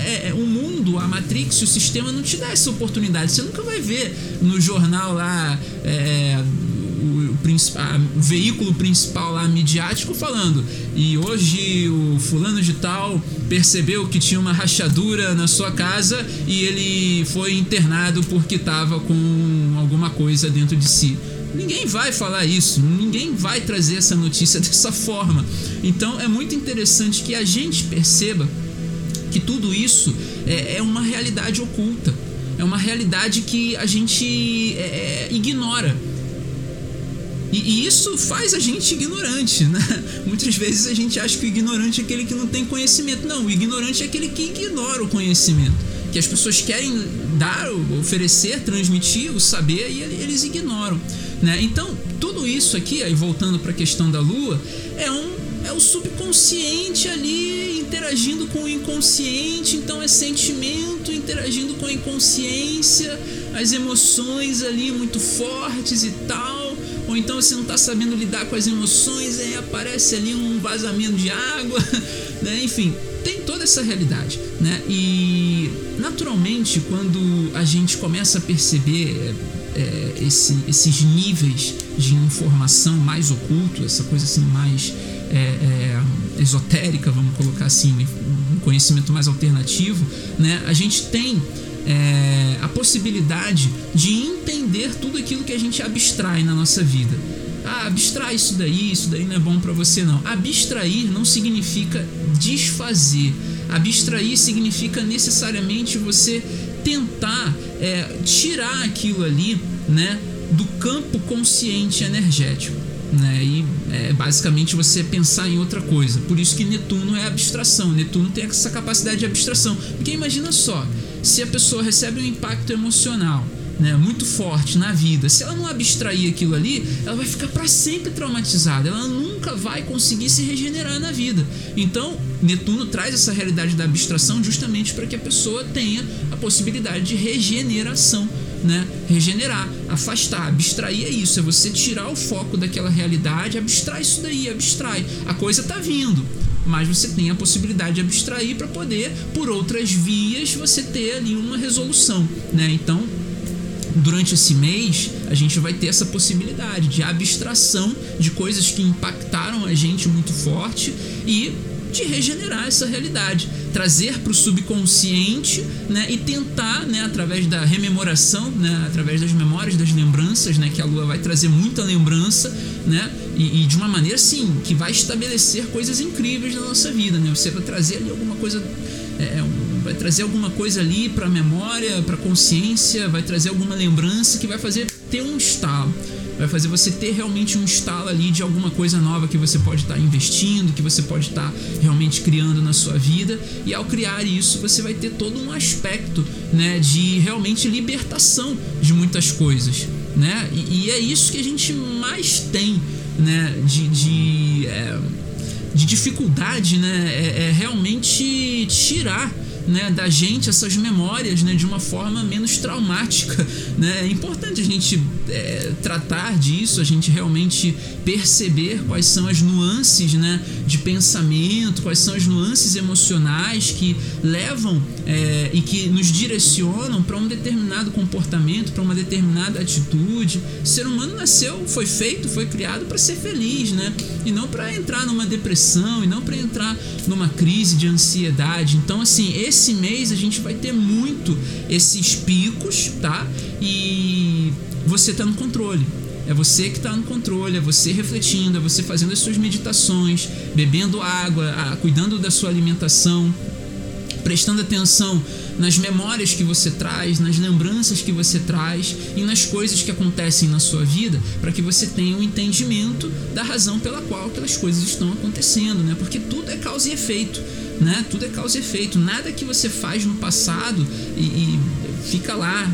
é, é, o mundo, a Matrix, o sistema não te dá essa oportunidade. Você nunca vai ver no jornal lá é, o, o, veículo principal lá midiático falando e hoje o fulano de tal percebeu que tinha uma rachadura na sua casa e ele foi internado porque estava com alguma coisa dentro de si. Ninguém vai falar isso, ninguém vai trazer essa notícia dessa forma. Então é muito interessante que a gente perceba que tudo isso é, é uma realidade oculta, é uma realidade que a gente é, é ignora. E, e, isso faz a gente ignorante, né? Muitas vezes a gente acha que o ignorante é aquele que não tem conhecimento. Não, o ignorante é aquele que ignora o conhecimento. Que as pessoas querem dar, oferecer, transmitir o saber e eles ignoram. Né? Então, tudo isso aqui, aí voltando para a questão da lua, é um é o subconsciente ali interagindo com o inconsciente, então é sentimento interagindo com a inconsciência, as emoções ali muito fortes e tal, ou então você não está sabendo lidar com as emoções, aí aparece ali um vazamento de água, né? enfim, tem toda essa realidade, né? E naturalmente quando a gente começa a perceber é, esse, esses níveis de informação mais oculto, essa coisa assim mais é, é, esotérica, vamos colocar assim, um conhecimento mais alternativo, né? A gente tem é, a possibilidade de entender tudo aquilo que a gente abstrai na nossa vida. Ah, abstrai isso daí, isso daí não é bom para você não. Abstrair não significa desfazer. Abstrair significa necessariamente você tentar é, tirar aquilo ali, né, do campo consciente energético né? E é, basicamente você pensar em outra coisa. Por isso que Netuno é abstração. Netuno tem essa capacidade de abstração. Porque imagina só, se a pessoa recebe um impacto emocional né, muito forte na vida, se ela não abstrair aquilo ali, ela vai ficar para sempre traumatizada. Ela nunca vai conseguir se regenerar na vida. Então, Netuno traz essa realidade da abstração justamente para que a pessoa tenha a possibilidade de regeneração né? Regenerar, afastar, abstrair é isso, é você tirar o foco daquela realidade, abstrai isso daí, abstrai. A coisa tá vindo, mas você tem a possibilidade de abstrair para poder, por outras vias, você ter ali uma resolução, né? Então, durante esse mês, a gente vai ter essa possibilidade de abstração de coisas que impactaram a gente muito forte e de regenerar essa realidade, trazer para o subconsciente, né, e tentar, né, através da rememoração, né, através das memórias, das lembranças, né, que a Lua vai trazer muita lembrança, né, e, e de uma maneira sim que vai estabelecer coisas incríveis na nossa vida, né, você vai trazer ali alguma coisa é, vai trazer alguma coisa ali para a memória, para a consciência, vai trazer alguma lembrança que vai fazer ter um estalo vai fazer você ter realmente um estalo ali de alguma coisa nova que você pode estar tá investindo, que você pode estar tá realmente criando na sua vida. E ao criar isso, você vai ter todo um aspecto né, de realmente libertação de muitas coisas. Né? E, e é isso que a gente mais tem né, de, de, é, de dificuldade, né? é, é realmente tirar né, da gente essas memórias né, de uma forma menos traumática. Né? É importante a gente é, tratar disso, a gente realmente perceber quais são as nuances né, de pensamento, quais são as nuances emocionais que levam é, e que nos direcionam para um determinado comportamento, para uma determinada atitude. O ser humano nasceu, foi feito, foi criado para ser feliz, né? E não para entrar numa depressão, e não para entrar numa crise de ansiedade. Então, assim, esse mês a gente vai ter muito esses picos, tá? E você tá no controle. É você que está no controle, é você refletindo, é você fazendo as suas meditações, bebendo água, cuidando da sua alimentação, prestando atenção nas memórias que você traz, nas lembranças que você traz e nas coisas que acontecem na sua vida, para que você tenha um entendimento da razão pela qual aquelas coisas estão acontecendo, né? Porque tudo é causa e efeito, né? Tudo é causa e efeito. Nada que você faz no passado e, e fica lá,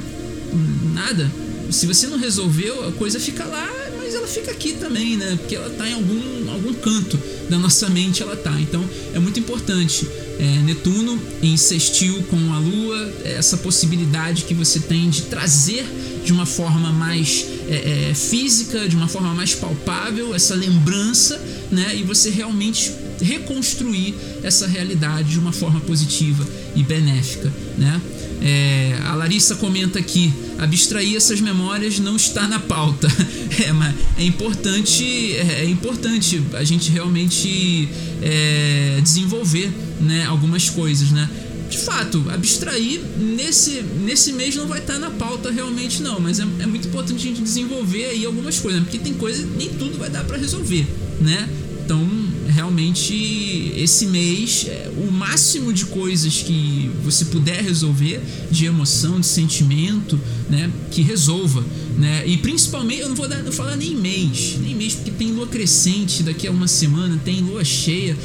nada. Se você não resolveu, a coisa fica lá, mas ela fica aqui também, né? Porque ela está em algum, algum canto da nossa mente, ela tá. Então é muito importante é, Netuno insistiu com a Lua, essa possibilidade que você tem de trazer de uma forma mais é, é, física, de uma forma mais palpável, essa lembrança, né? E você realmente reconstruir essa realidade de uma forma positiva e benéfica, né? É, a Larissa comenta aqui: abstrair essas memórias não está na pauta. é, mas é importante, é, é importante a gente realmente é, desenvolver né, algumas coisas, né? De fato, abstrair nesse, nesse mês não vai estar na pauta realmente não, mas é, é muito importante a gente desenvolver aí algumas coisas, porque tem coisa nem tudo vai dar para resolver, né? Então, realmente, esse mês, é, o máximo de coisas que você puder resolver, de emoção, de sentimento, né, que resolva. Né? E principalmente, eu não vou dar, não falar nem mês, nem mês, porque tem lua crescente daqui a uma semana, tem lua cheia.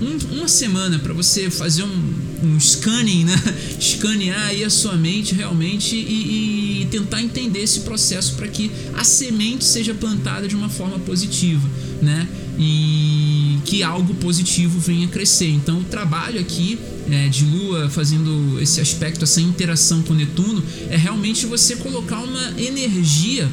Um, uma semana para você fazer um, um scanning, né? escanear aí a sua mente realmente e, e tentar entender esse processo para que a semente seja plantada de uma forma positiva, né? e que algo positivo venha crescer. Então, o trabalho aqui é, de Lua fazendo esse aspecto, essa interação com Netuno, é realmente você colocar uma energia,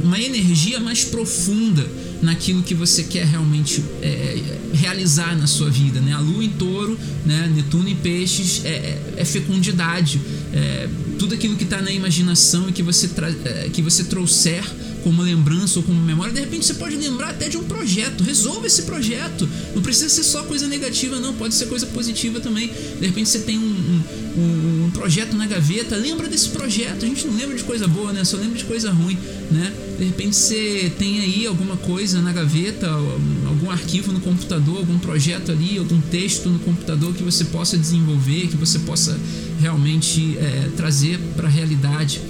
uma energia mais profunda naquilo que você quer realmente é, realizar na sua vida. Né? A Lua em touro, né? Netuno em peixes é, é, é fecundidade. É, tudo aquilo que está na imaginação e que você, é, que você trouxer como lembrança ou como memória, de repente você pode lembrar até de um projeto. Resolva esse projeto. Não precisa ser só coisa negativa, não. Pode ser coisa positiva também. De repente você tem um, um, um projeto na gaveta. Lembra desse projeto. A gente não lembra de coisa boa, né? Só lembra de coisa ruim, né? De repente você tem aí alguma coisa na gaveta, algum arquivo no computador, algum projeto ali, algum texto no computador que você possa desenvolver, que você possa realmente é, trazer para a realidade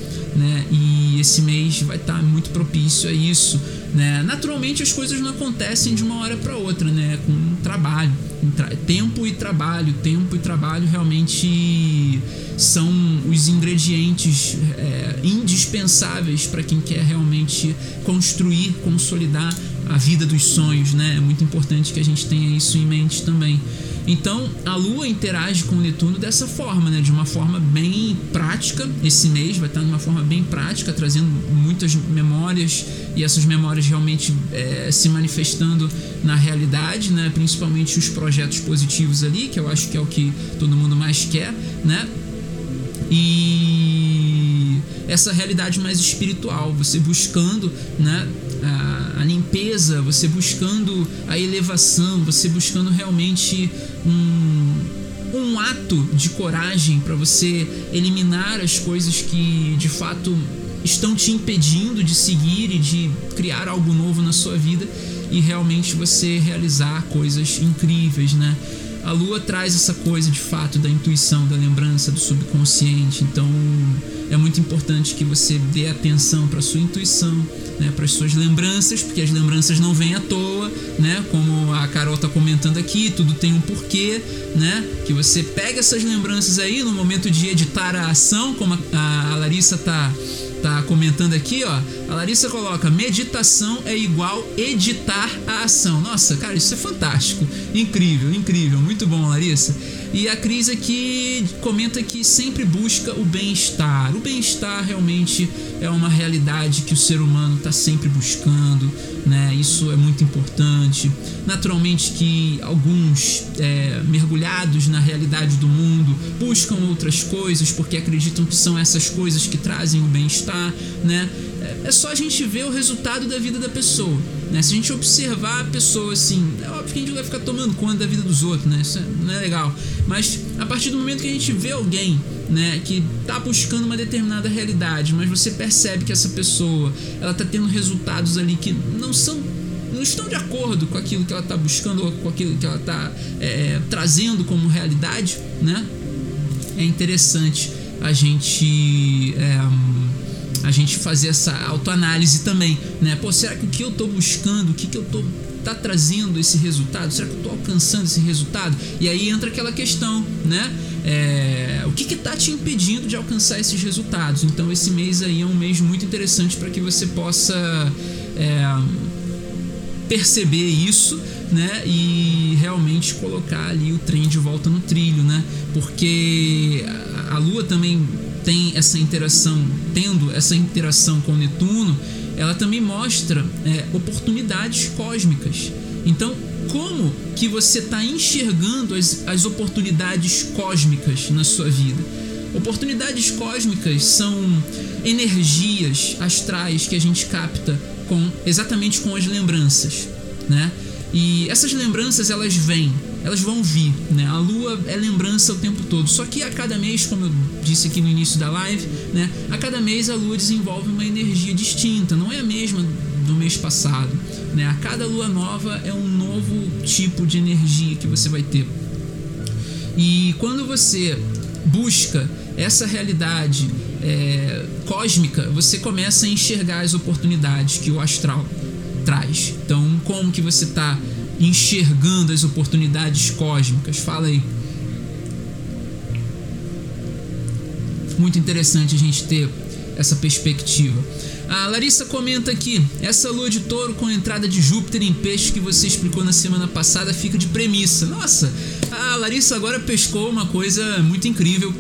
né? E esse mês vai estar tá muito propício a isso, né? Naturalmente as coisas não acontecem de uma hora para outra, né? Com trabalho, tempo e trabalho, tempo e trabalho realmente são os ingredientes é, indispensáveis para quem quer realmente construir, consolidar a vida dos sonhos, né? É muito importante que a gente tenha isso em mente também. Então a Lua interage com o Netuno dessa forma, né? De uma forma bem prática. Esse mês vai estar de uma forma bem prática, trazendo muitas memórias e essas memórias realmente é, se manifestando na realidade, né? Principalmente os projetos positivos ali, que eu acho que é o que todo mundo mais quer, né? E essa realidade mais espiritual, você buscando, né? A, a, limpeza, você buscando a elevação, você buscando realmente um, um ato de coragem para você eliminar as coisas que de fato estão te impedindo de seguir e de criar algo novo na sua vida e realmente você realizar coisas incríveis, né? A lua traz essa coisa de fato da intuição, da lembrança, do subconsciente. Então é muito importante que você dê atenção para sua intuição, né, para as suas lembranças, porque as lembranças não vêm à toa, né? Como a Carol está comentando aqui, tudo tem um porquê, né? Que você pega essas lembranças aí no momento de editar a ação, como a, a Larissa está tá comentando aqui, ó. A Larissa coloca: meditação é igual editar a ação. Nossa, cara, isso é fantástico. Incrível, incrível. Muito bom, Larissa. E a Cris aqui comenta que sempre busca o bem-estar. O bem-estar realmente é uma realidade que o ser humano está sempre buscando, né? Isso é muito importante. Naturalmente que alguns é, mergulhados na realidade do mundo buscam outras coisas porque acreditam que são essas coisas que trazem o bem-estar, né? É, é só a gente ver o resultado da vida da pessoa. Né? Se a gente observar a pessoa assim, é óbvio que a gente vai ficar tomando conta da vida dos outros, né? Isso é, não é legal. Mas a partir do momento que a gente vê alguém né, que está buscando uma determinada realidade, mas você percebe que essa pessoa ela está tendo resultados ali que não são não estão de acordo com aquilo que ela está buscando ou com aquilo que ela está é, é, trazendo como realidade, né? É interessante a gente é, a gente fazer essa autoanálise também, né? Pô, será que o que eu estou buscando, o que, que eu estou tá trazendo esse resultado? Será que eu estou alcançando esse resultado? E aí entra aquela questão, né? É, o que está te impedindo de alcançar esses resultados? Então esse mês aí é um mês muito interessante para que você possa é, perceber isso, né? E realmente colocar ali o trem de volta no trilho, né? Porque a, a Lua também tem essa interação, tendo essa interação com Netuno, ela também mostra é, oportunidades cósmicas. Então, como que você está enxergando as, as oportunidades cósmicas na sua vida? Oportunidades cósmicas são energias astrais que a gente capta com exatamente com as lembranças, né? E essas lembranças elas vêm elas vão vir, né? A lua é lembrança o tempo todo. Só que a cada mês, como eu disse aqui no início da live, né? A cada mês a lua desenvolve uma energia distinta, não é a mesma do mês passado, né? A cada lua nova é um novo tipo de energia que você vai ter. E quando você busca essa realidade é, cósmica, você começa a enxergar as oportunidades que o astral traz. Então, como que você está enxergando as oportunidades cósmicas? Fala aí. Muito interessante a gente ter essa perspectiva. A Larissa comenta aqui: essa lua de touro com entrada de Júpiter em peixe que você explicou na semana passada fica de premissa. Nossa, a Larissa agora pescou uma coisa muito incrível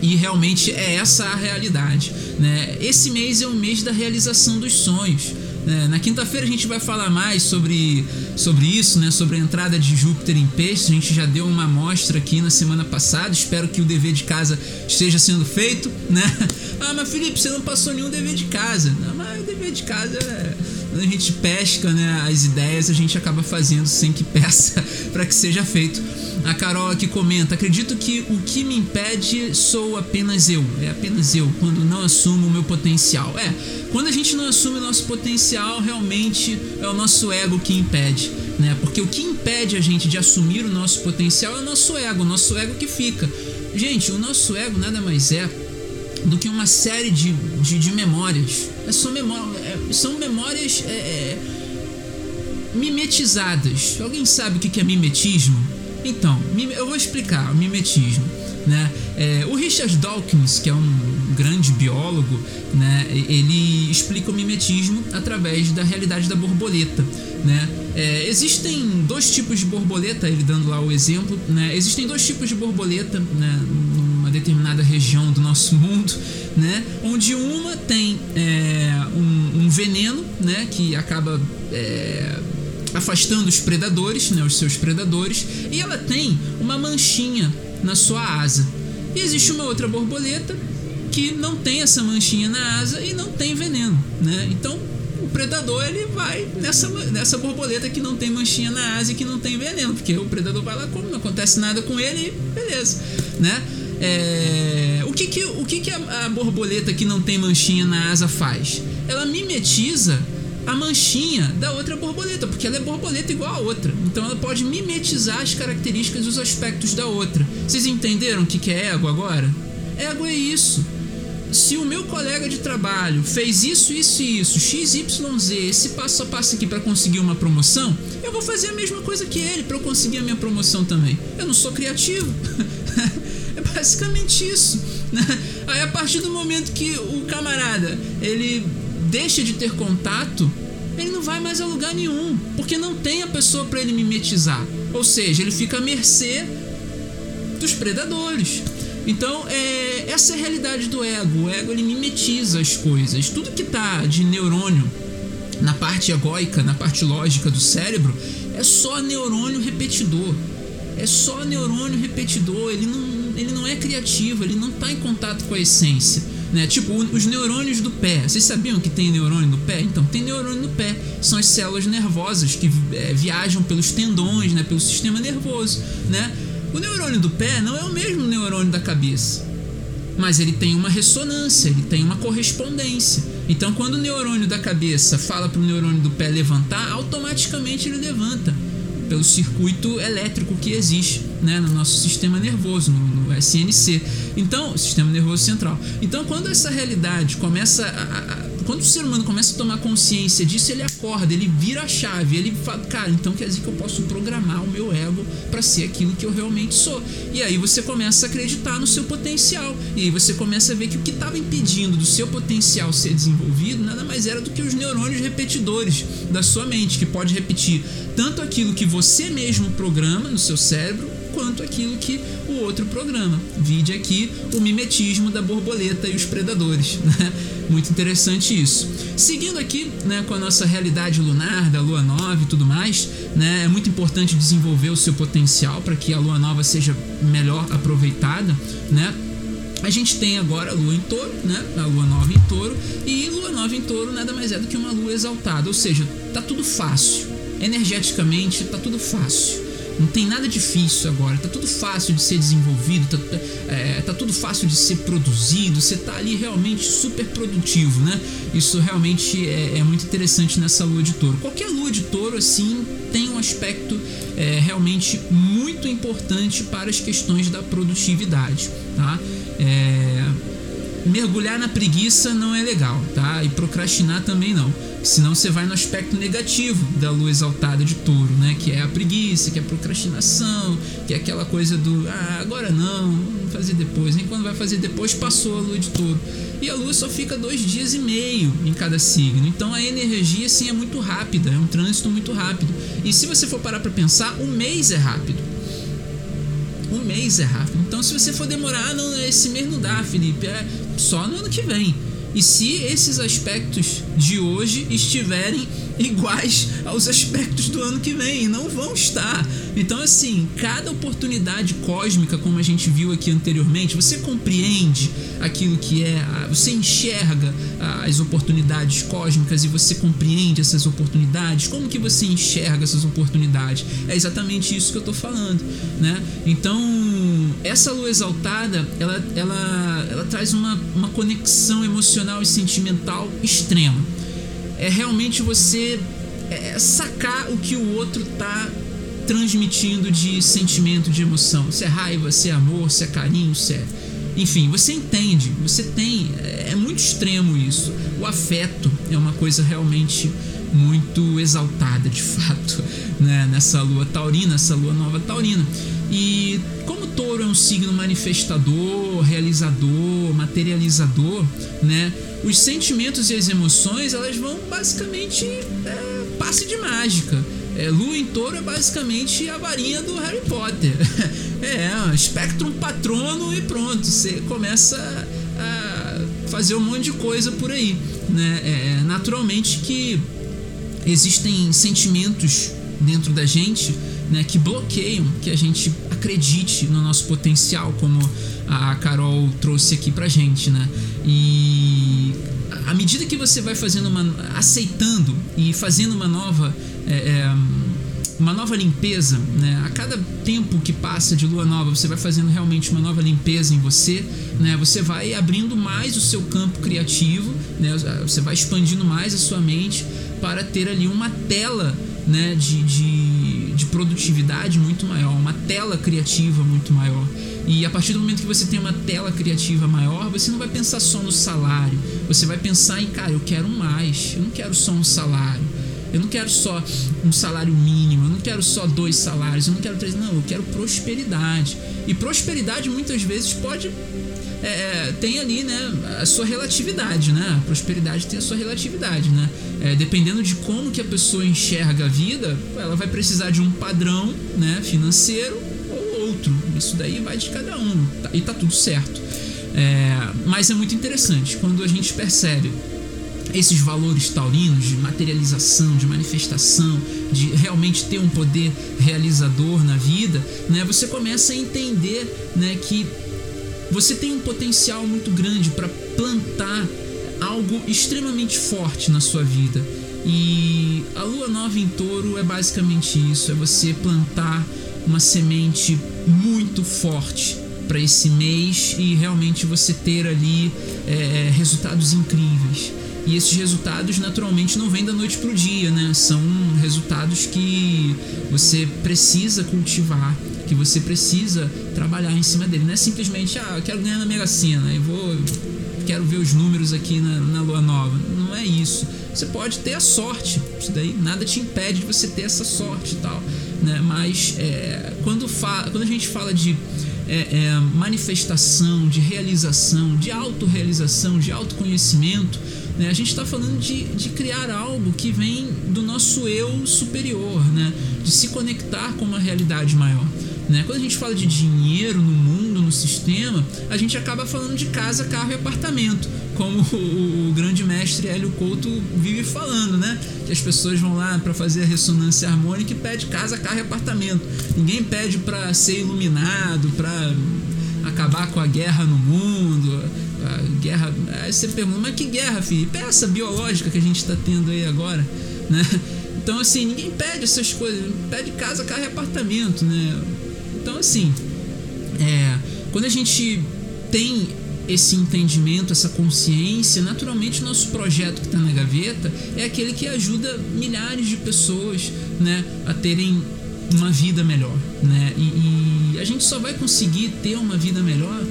e realmente é essa a realidade. Né? Esse mês é o mês da realização dos sonhos. É, na quinta-feira a gente vai falar mais sobre, sobre isso, né? Sobre a entrada de Júpiter em peixes. A gente já deu uma amostra aqui na semana passada. Espero que o dever de casa esteja sendo feito, né? Ah, mas Felipe, você não passou nenhum dever de casa. Não, mas o dever de casa é quando a gente pesca né, as ideias, a gente acaba fazendo sem que peça para que seja feito. A Carol aqui comenta: acredito que o que me impede sou apenas eu. É apenas eu, quando não assumo o meu potencial. É, quando a gente não assume o nosso potencial, realmente é o nosso ego que impede. Né? Porque o que impede a gente de assumir o nosso potencial é o nosso ego, o nosso ego que fica. Gente, o nosso ego nada mais é do que uma série de, de, de memórias. É só memória, é, são memórias é, é, mimetizadas. Alguém sabe o que é mimetismo? Então, eu vou explicar o mimetismo. Né? É, o Richard Dawkins, que é um grande biólogo, né, ele explica o mimetismo através da realidade da borboleta. Né? É, existem dois tipos de borboleta, ele dando lá o exemplo. Né? Existem dois tipos de borboleta né, determinada região do nosso mundo, né? Onde uma tem é, um, um, veneno, né? Que acaba é, afastando os predadores, né? Os seus predadores, e ela tem uma manchinha na sua asa. E existe uma outra borboleta que não tem essa manchinha na asa e não tem veneno, né? Então o predador ele vai nessa, nessa borboleta que não tem manchinha na asa e que não tem veneno, porque o predador vai lá como não acontece nada com ele, beleza, né? É, o que que, o que, que a, a borboleta que não tem manchinha na asa faz? Ela mimetiza a manchinha da outra borboleta, porque ela é borboleta igual a outra. Então ela pode mimetizar as características e os aspectos da outra. Vocês entenderam o que, que é ego agora? Ego é isso. Se o meu colega de trabalho fez isso, isso e isso, XYZ, esse passo a passo aqui para conseguir uma promoção, eu vou fazer a mesma coisa que ele para eu conseguir a minha promoção também. Eu não sou criativo. é basicamente isso. Né? Aí a partir do momento que o camarada ele deixa de ter contato, ele não vai mais a lugar nenhum, porque não tem a pessoa para ele mimetizar. Ou seja, ele fica à mercê dos predadores. Então, é, essa é a realidade do ego. O ego ele mimetiza as coisas. Tudo que tá de neurônio na parte egóica, na parte lógica do cérebro, é só neurônio repetidor. É só neurônio repetidor. Ele não, ele não é criativo, ele não está em contato com a essência. Né? Tipo, os neurônios do pé. Vocês sabiam que tem neurônio no pé? Então, tem neurônio no pé. São as células nervosas que é, viajam pelos tendões, né? pelo sistema nervoso. Né? O neurônio do pé não é o mesmo neurônio da cabeça. Mas ele tem uma ressonância, ele tem uma correspondência. Então, quando o neurônio da cabeça fala para o neurônio do pé levantar, automaticamente ele levanta pelo circuito elétrico que existe né, no nosso sistema nervoso, no, no SNC. Então, sistema nervoso central. Então, quando essa realidade começa a, a quando o ser humano começa a tomar consciência disso, ele acorda, ele vira a chave, ele fala, cara, então quer dizer que eu posso programar o meu ego para ser aquilo que eu realmente sou. E aí você começa a acreditar no seu potencial. E aí você começa a ver que o que estava impedindo do seu potencial ser desenvolvido nada mais era do que os neurônios repetidores da sua mente, que pode repetir tanto aquilo que você mesmo programa no seu cérebro, quanto aquilo que outro programa. Vide aqui o mimetismo da borboleta e os predadores. Né? Muito interessante isso. Seguindo aqui né, com a nossa realidade lunar, da lua nova e tudo mais, né, é muito importante desenvolver o seu potencial para que a lua nova seja melhor aproveitada. Né? A gente tem agora a lua em touro, né? A lua nova em touro. E lua nova em touro nada mais é do que uma lua exaltada. Ou seja, tá tudo fácil. Energeticamente, tá tudo fácil. Não tem nada difícil agora, tá tudo fácil de ser desenvolvido, tá, é, tá tudo fácil de ser produzido, você tá ali realmente super produtivo, né? Isso realmente é, é muito interessante nessa lua de touro. Qualquer lua de touro, assim, tem um aspecto é, realmente muito importante para as questões da produtividade, tá? É, mergulhar na preguiça não é legal, tá? E procrastinar também não Senão você vai no aspecto negativo da lua exaltada de touro, né? Que é a preguiça, que é a procrastinação, que é aquela coisa do ah, agora não, vamos fazer depois. Nem quando vai fazer depois passou a lua de touro. E a lua só fica dois dias e meio em cada signo. Então a energia assim é muito rápida, é um trânsito muito rápido. E se você for parar para pensar, um mês é rápido. Um mês é rápido. Então se você for demorar, ah, não, esse mês não dá, Felipe, é só no ano que vem. E se esses aspectos de hoje estiverem iguais aos aspectos do ano que vem, não vão estar. Então, assim, cada oportunidade cósmica, como a gente viu aqui anteriormente, você compreende aquilo que é, você enxerga as oportunidades cósmicas e você compreende essas oportunidades. Como que você enxerga essas oportunidades? É exatamente isso que eu estou falando, né? Então, essa lua exaltada, ela, ela, ela traz uma, uma conexão emocional e sentimental extrema. É realmente você é, sacar o que o outro tá transmitindo de sentimento, de emoção. Se é raiva, se é amor, se é carinho, se é. Enfim, você entende, você tem. É, é muito extremo isso. O afeto é uma coisa realmente muito exaltada, de fato, né? nessa lua taurina, essa lua nova taurina. E como touro é um signo manifestador, realizador, materializador, né? Os sentimentos e as emoções, elas vão basicamente é, passe de mágica. É, Lua em touro é basicamente a varinha do Harry Potter. é, Spectrum Patrono e pronto. Você começa a fazer um monte de coisa por aí. Né? É, naturalmente que existem sentimentos dentro da gente né, que bloqueiam que a gente acredite no nosso potencial, como a Carol trouxe aqui pra gente, né? E à medida que você vai fazendo uma. aceitando e fazendo uma nova. É, é, uma nova limpeza, né? A cada tempo que passa de lua nova, você vai fazendo realmente uma nova limpeza em você, né? Você vai abrindo mais o seu campo criativo, né? Você vai expandindo mais a sua mente para ter ali uma tela, né? De, de, de produtividade muito maior, uma tela criativa muito maior. E a partir do momento que você tem uma tela criativa maior, você não vai pensar só no salário, você vai pensar em, cara, eu quero mais, eu não quero só um salário eu não quero só um salário mínimo, eu não quero só dois salários, eu não quero três. Não, eu quero prosperidade. E prosperidade muitas vezes pode. É, é, tem ali né, a sua relatividade, né? A prosperidade tem a sua relatividade, né? É, dependendo de como que a pessoa enxerga a vida, ela vai precisar de um padrão né, financeiro ou outro. Isso daí vai de cada um tá, e tá tudo certo. É, mas é muito interessante quando a gente percebe esses valores taurinos de materialização, de manifestação, de realmente ter um poder realizador na vida, né, você começa a entender né, que você tem um potencial muito grande para plantar algo extremamente forte na sua vida. E a lua nova em touro é basicamente isso: é você plantar uma semente muito forte para esse mês e realmente você ter ali é, resultados incríveis. E esses resultados naturalmente não vêm da noite pro dia, né? São resultados que você precisa cultivar, que você precisa trabalhar em cima dele. Não é simplesmente, ah, eu quero ganhar na Mega Sena e vou quero ver os números aqui na, na lua nova. Não é isso. Você pode ter a sorte, isso daí nada te impede de você ter essa sorte e tal, né? Mas é, quando, fa quando a gente fala de é, é, manifestação, de realização, de autorrealização, de autoconhecimento, né? A gente está falando de, de criar algo que vem do nosso eu superior, né? de se conectar com uma realidade maior. Né? Quando a gente fala de dinheiro no mundo, no sistema, a gente acaba falando de casa, carro e apartamento, como o, o grande mestre Hélio Couto vive falando, né? Que as pessoas vão lá para fazer a ressonância harmônica e pede casa, carro e apartamento. Ninguém pede para ser iluminado, para acabar com a guerra no mundo, a guerra. Aí você pergunta, mas que guerra, Felipe? É essa biológica que a gente está tendo aí agora, né? Então, assim, ninguém pede essas coisas, pede casa, carro e apartamento, né? Então, assim, é, quando a gente tem esse entendimento, essa consciência, naturalmente nosso projeto que está na gaveta é aquele que ajuda milhares de pessoas né, a terem uma vida melhor. Né? E, e a gente só vai conseguir ter uma vida melhor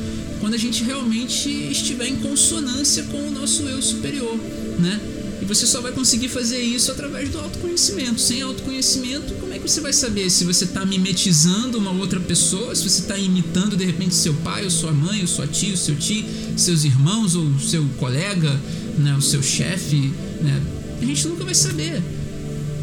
quando a gente realmente estiver em consonância com o nosso eu superior, né? E você só vai conseguir fazer isso através do autoconhecimento. Sem autoconhecimento, como é que você vai saber se você está mimetizando uma outra pessoa, se você está imitando de repente seu pai, ou sua mãe, ou sua tia, ou seu tio, seus irmãos, ou seu colega, né, o seu chefe, né? A gente nunca vai saber.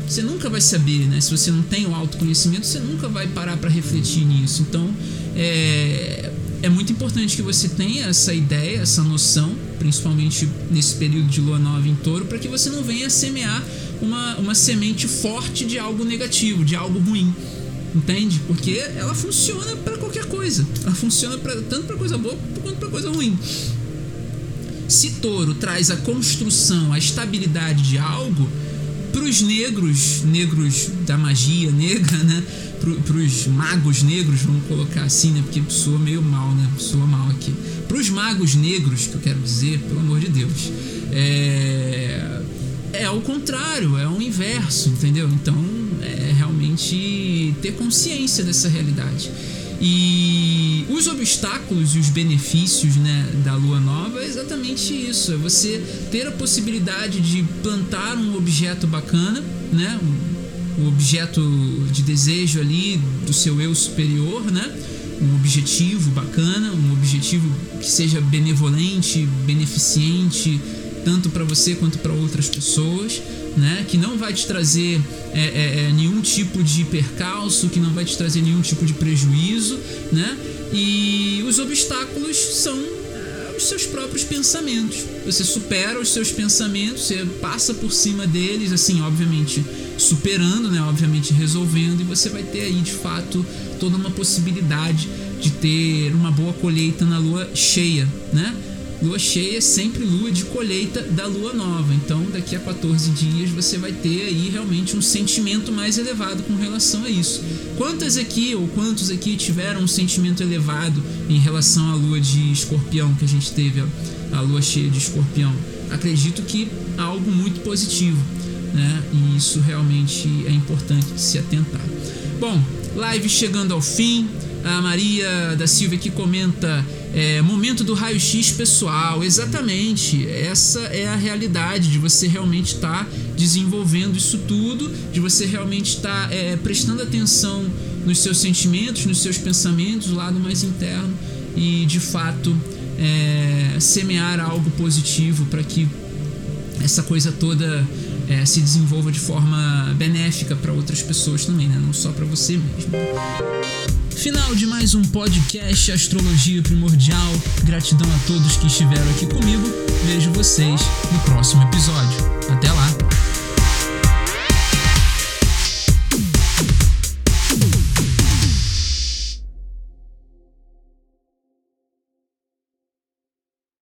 Você nunca vai saber, né? Se você não tem o autoconhecimento, você nunca vai parar para refletir nisso. Então, é, é muito importante que você tenha essa ideia, essa noção, principalmente nesse período de lua nova em touro, para que você não venha semear uma, uma semente forte de algo negativo, de algo ruim. Entende? Porque ela funciona para qualquer coisa. Ela funciona pra, tanto para coisa boa quanto para coisa ruim. Se touro traz a construção, a estabilidade de algo, os negros, negros da magia negra, né? para os magos negros, vamos colocar assim, né? Porque soa meio mal, né? Soa mal aqui. Para os magos negros, que eu quero dizer, pelo amor de Deus, é, é o contrário, é o inverso, entendeu? Então, é realmente ter consciência dessa realidade. E os obstáculos e os benefícios né, da lua nova é exatamente isso: é você ter a possibilidade de plantar um objeto bacana, né, um, objeto de desejo ali do seu eu superior, né, um objetivo bacana, um objetivo que seja benevolente, beneficente, tanto para você quanto para outras pessoas né? Que não vai te trazer é, é, é, nenhum tipo de percalço, que não vai te trazer nenhum tipo de prejuízo, né? E os obstáculos são é, os seus próprios pensamentos. Você supera os seus pensamentos, você passa por cima deles, assim, obviamente superando, né? Obviamente resolvendo, e você vai ter aí de fato toda uma possibilidade de ter uma boa colheita na lua cheia, né? Lua cheia é sempre lua de colheita da lua nova. Então, daqui a 14 dias você vai ter aí realmente um sentimento mais elevado com relação a isso. Quantas aqui ou quantos aqui tiveram um sentimento elevado em relação à lua de escorpião que a gente teve, a lua cheia de escorpião? Acredito que algo muito positivo, né? E isso realmente é importante se atentar. Bom, live chegando ao fim. A Maria da Silva que comenta é, momento do raio-x pessoal, exatamente. Essa é a realidade de você realmente estar tá desenvolvendo isso tudo, de você realmente estar tá, é, prestando atenção nos seus sentimentos, nos seus pensamentos, o lado mais interno e de fato é, semear algo positivo para que essa coisa toda é, se desenvolva de forma benéfica para outras pessoas também, né? não só para você mesmo. Final de mais um podcast Astrologia Primordial. Gratidão a todos que estiveram aqui comigo. Vejo vocês no próximo episódio. Até lá!